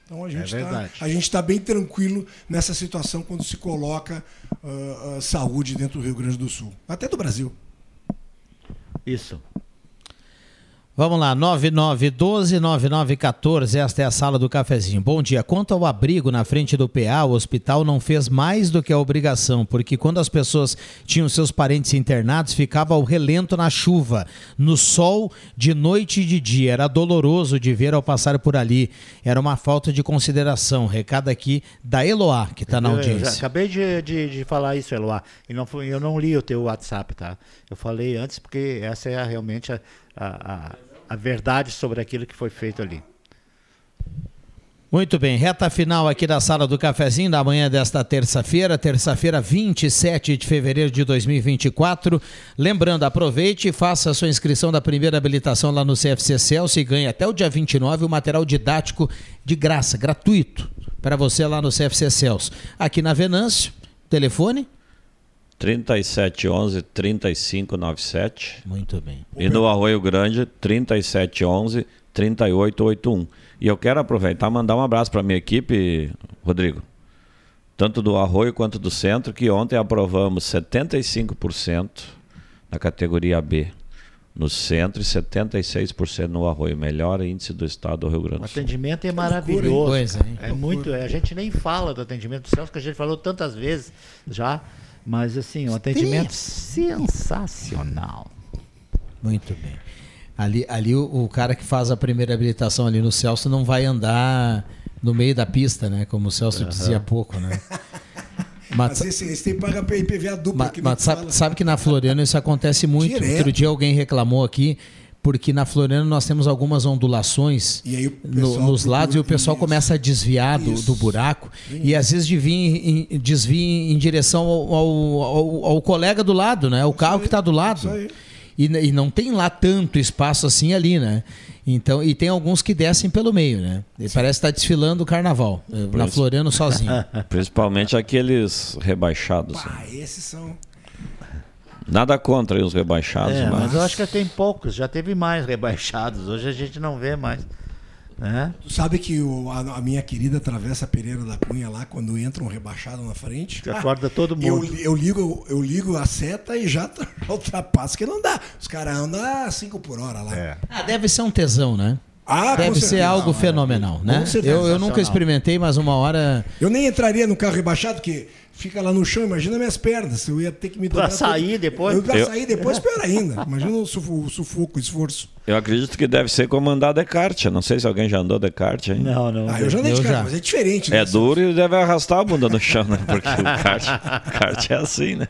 então a gente tá, a gente está bem tranquilo nessa situação quando se coloca ah, saúde dentro do Rio Grande do Sul, até do Brasil. Isso. Vamos lá, 9912-9914, esta é a sala do cafezinho. Bom dia. Quanto ao abrigo na frente do PA, o hospital não fez mais do que a obrigação, porque quando as pessoas tinham seus parentes internados, ficava ao relento na chuva, no sol, de noite e de dia. Era doloroso de ver ao passar por ali. Era uma falta de consideração. Recado aqui da Eloá, que está na audiência. acabei de, de, de falar isso, Eloá. E não eu não li o teu WhatsApp, tá? Eu falei antes porque essa é a- realmente a, a, a, a verdade sobre aquilo que foi feito ali. Muito bem, reta final aqui da sala do cafezinho da manhã desta terça-feira, terça-feira 27 de fevereiro de 2024. Lembrando, aproveite e faça a sua inscrição da primeira habilitação lá no CFC Celso e ganhe até o dia 29 o material didático de graça, gratuito, para você lá no CFC Celso. Aqui na Venâncio, telefone 3711 3597. Muito bem. E no Arroio Grande, 3711 3881. E eu quero aproveitar e mandar um abraço para minha equipe, Rodrigo. Tanto do Arroio quanto do Centro, que ontem aprovamos 75% na categoria B no Centro e 76% no Arroio. Melhor índice do estado do Rio Grande O do Sul. atendimento é maravilhoso. Coisa, hein? É muito, é, a gente nem fala do atendimento do Celso, que a gente falou tantas vezes já, mas assim, um atendimento sensacional. Muito bem. Ali, ali o, o cara que faz a primeira habilitação ali no Celso não vai andar no meio da pista, né? Como o Celso Aham. dizia há pouco, né? Mas esse, esse tem que pagar IPVA dupla. Mas, que mas sabe, sabe que na Floriana isso acontece muito. Direto. Outro dia alguém reclamou aqui, porque na Floriana nós temos algumas ondulações E aí no- nos lados e o pessoal começa a desviar do, do buraco e às vezes desvia em, desvia em direção ao, ao- ao- ao colega do lado, né? O carro que está do lado. E, e não tem lá tanto espaço assim ali, né? Então, e tem alguns que descem pelo meio, né? E parece estar desfilando o carnaval, eh, na Princi- Floriano sozinho. Principalmente aqueles rebaixados. Ah, esses são. Nada contra aí os rebaixados, É, mas... mas eu acho que tem poucos, já teve mais rebaixados, hoje a gente não vê mais. Né? Tu sabe que o- a, a minha querida Travessa Pereira da Cunha lá, quando entra um rebaixado na frente. Que acorda todo eu, mundo. Eu, ligo, eu ligo a seta e já, já ultrapassa, que não dá. Os caras andam a 5 por hora lá. Ah, deve ser um tesão, né? Ah, deve ser certeza. algo Não, é. fenomenal, Com né? certeza. Eu, eu nunca experimentei, mas uma hora. Eu nem entraria no carro rebaixado, porque fica lá no chão, imagina minhas pernas. Eu ia ter que me Pra dobrar sair todo- depois? Eu, pra Eu- sair depois, pior ainda. Imagina o sufoco, o sufoco, o esforço. Eu acredito que deve ser como andar de kart. Não sei se alguém já andou de kart, hein? Não, não. Ah, eu já andei de kart, mas é diferente, né? É duro e deve arrastar a bunda no chão, né? Porque o kart, kart é assim, né?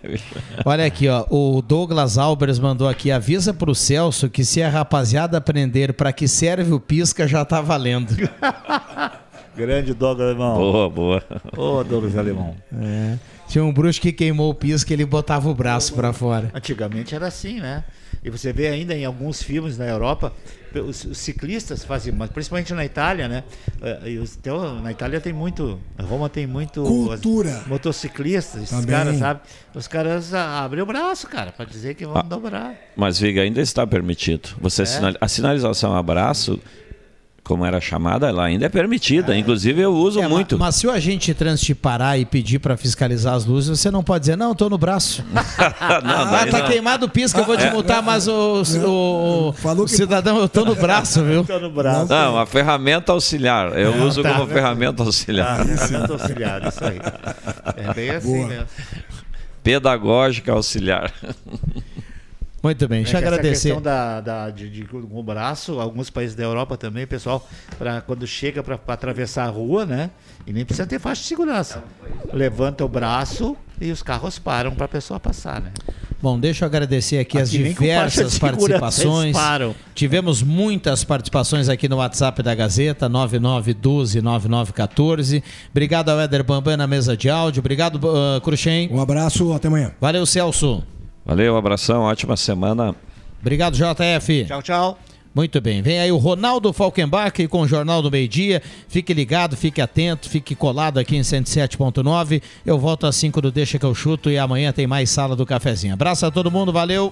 Olha aqui, ó. O Douglas Albers mandou aqui: avisa pro Celso que se a rapaziada aprender para que serve o pisca, já tá valendo. Grande Douglas Alemão. Boa, boa. Ô, Douglas Alemão. É. Tinha um bruxo que queimou o pisca e ele botava o braço para fora. Antigamente era assim, né? E você vê ainda em alguns filmes na Europa, os, os ciclistas faziam, mas principalmente na Itália, né? Eh, E os, teu- na Itália tem muito, Roma tem muito Cultura. as- motociclistas, esses Também. caras, sabe? Os caras abrem o braço, cara, para dizer que vão Ah. dobrar. Mas, Viga, ainda está permitido. Você É? sinal- A sinalização abraço, como era chamada, ela ainda é permitida. Inclusive, eu uso É, muito. Mas, se o agente trânsito te parar e pedir para fiscalizar as luzes, você não pode dizer, não, tô no braço. não, ah, tá não. queimado o pisca, eu vou te É. multar, mas o, o, o cidadão, eu tô no braço, viu? Tô no braço. Não, a ferramenta auxiliar. Eu Ah, uso tá. como ferramenta auxiliar. Ah, ferramenta auxiliar, isso aí. É bem assim Boa. mesmo. Pedagógica auxiliar. Muito bem, deixa eu É que essa agradecer. questão da, da- de, de- com o braço, alguns países da Europa também, pessoal, pra, quando chega para atravessar a rua, né? E nem precisa ter faixa de segurança. Levanta o braço e os carros param para a pessoa passar, né? Bom, deixa eu agradecer aqui, as Aqui de diversas participações. Tivemos muitas participações aqui no WhatsApp da Gazeta, 9912-9914. Obrigado ao Éder Bambam na mesa de áudio. Obrigado, uh, Cruxem. Um abraço, até amanhã. Valeu, Celso. Valeu, abração, ótima semana. Obrigado, JF. Tchau, tchau. Muito bem, vem aí o Ronaldo Falkenbach com o Jornal do Meio Dia. Fique ligado, fique atento, fique colado aqui em 107.9. Eu volto às 5 do Deixa que eu chuto e amanhã tem mais Sala do Cafezinho. Abraço a todo mundo, valeu.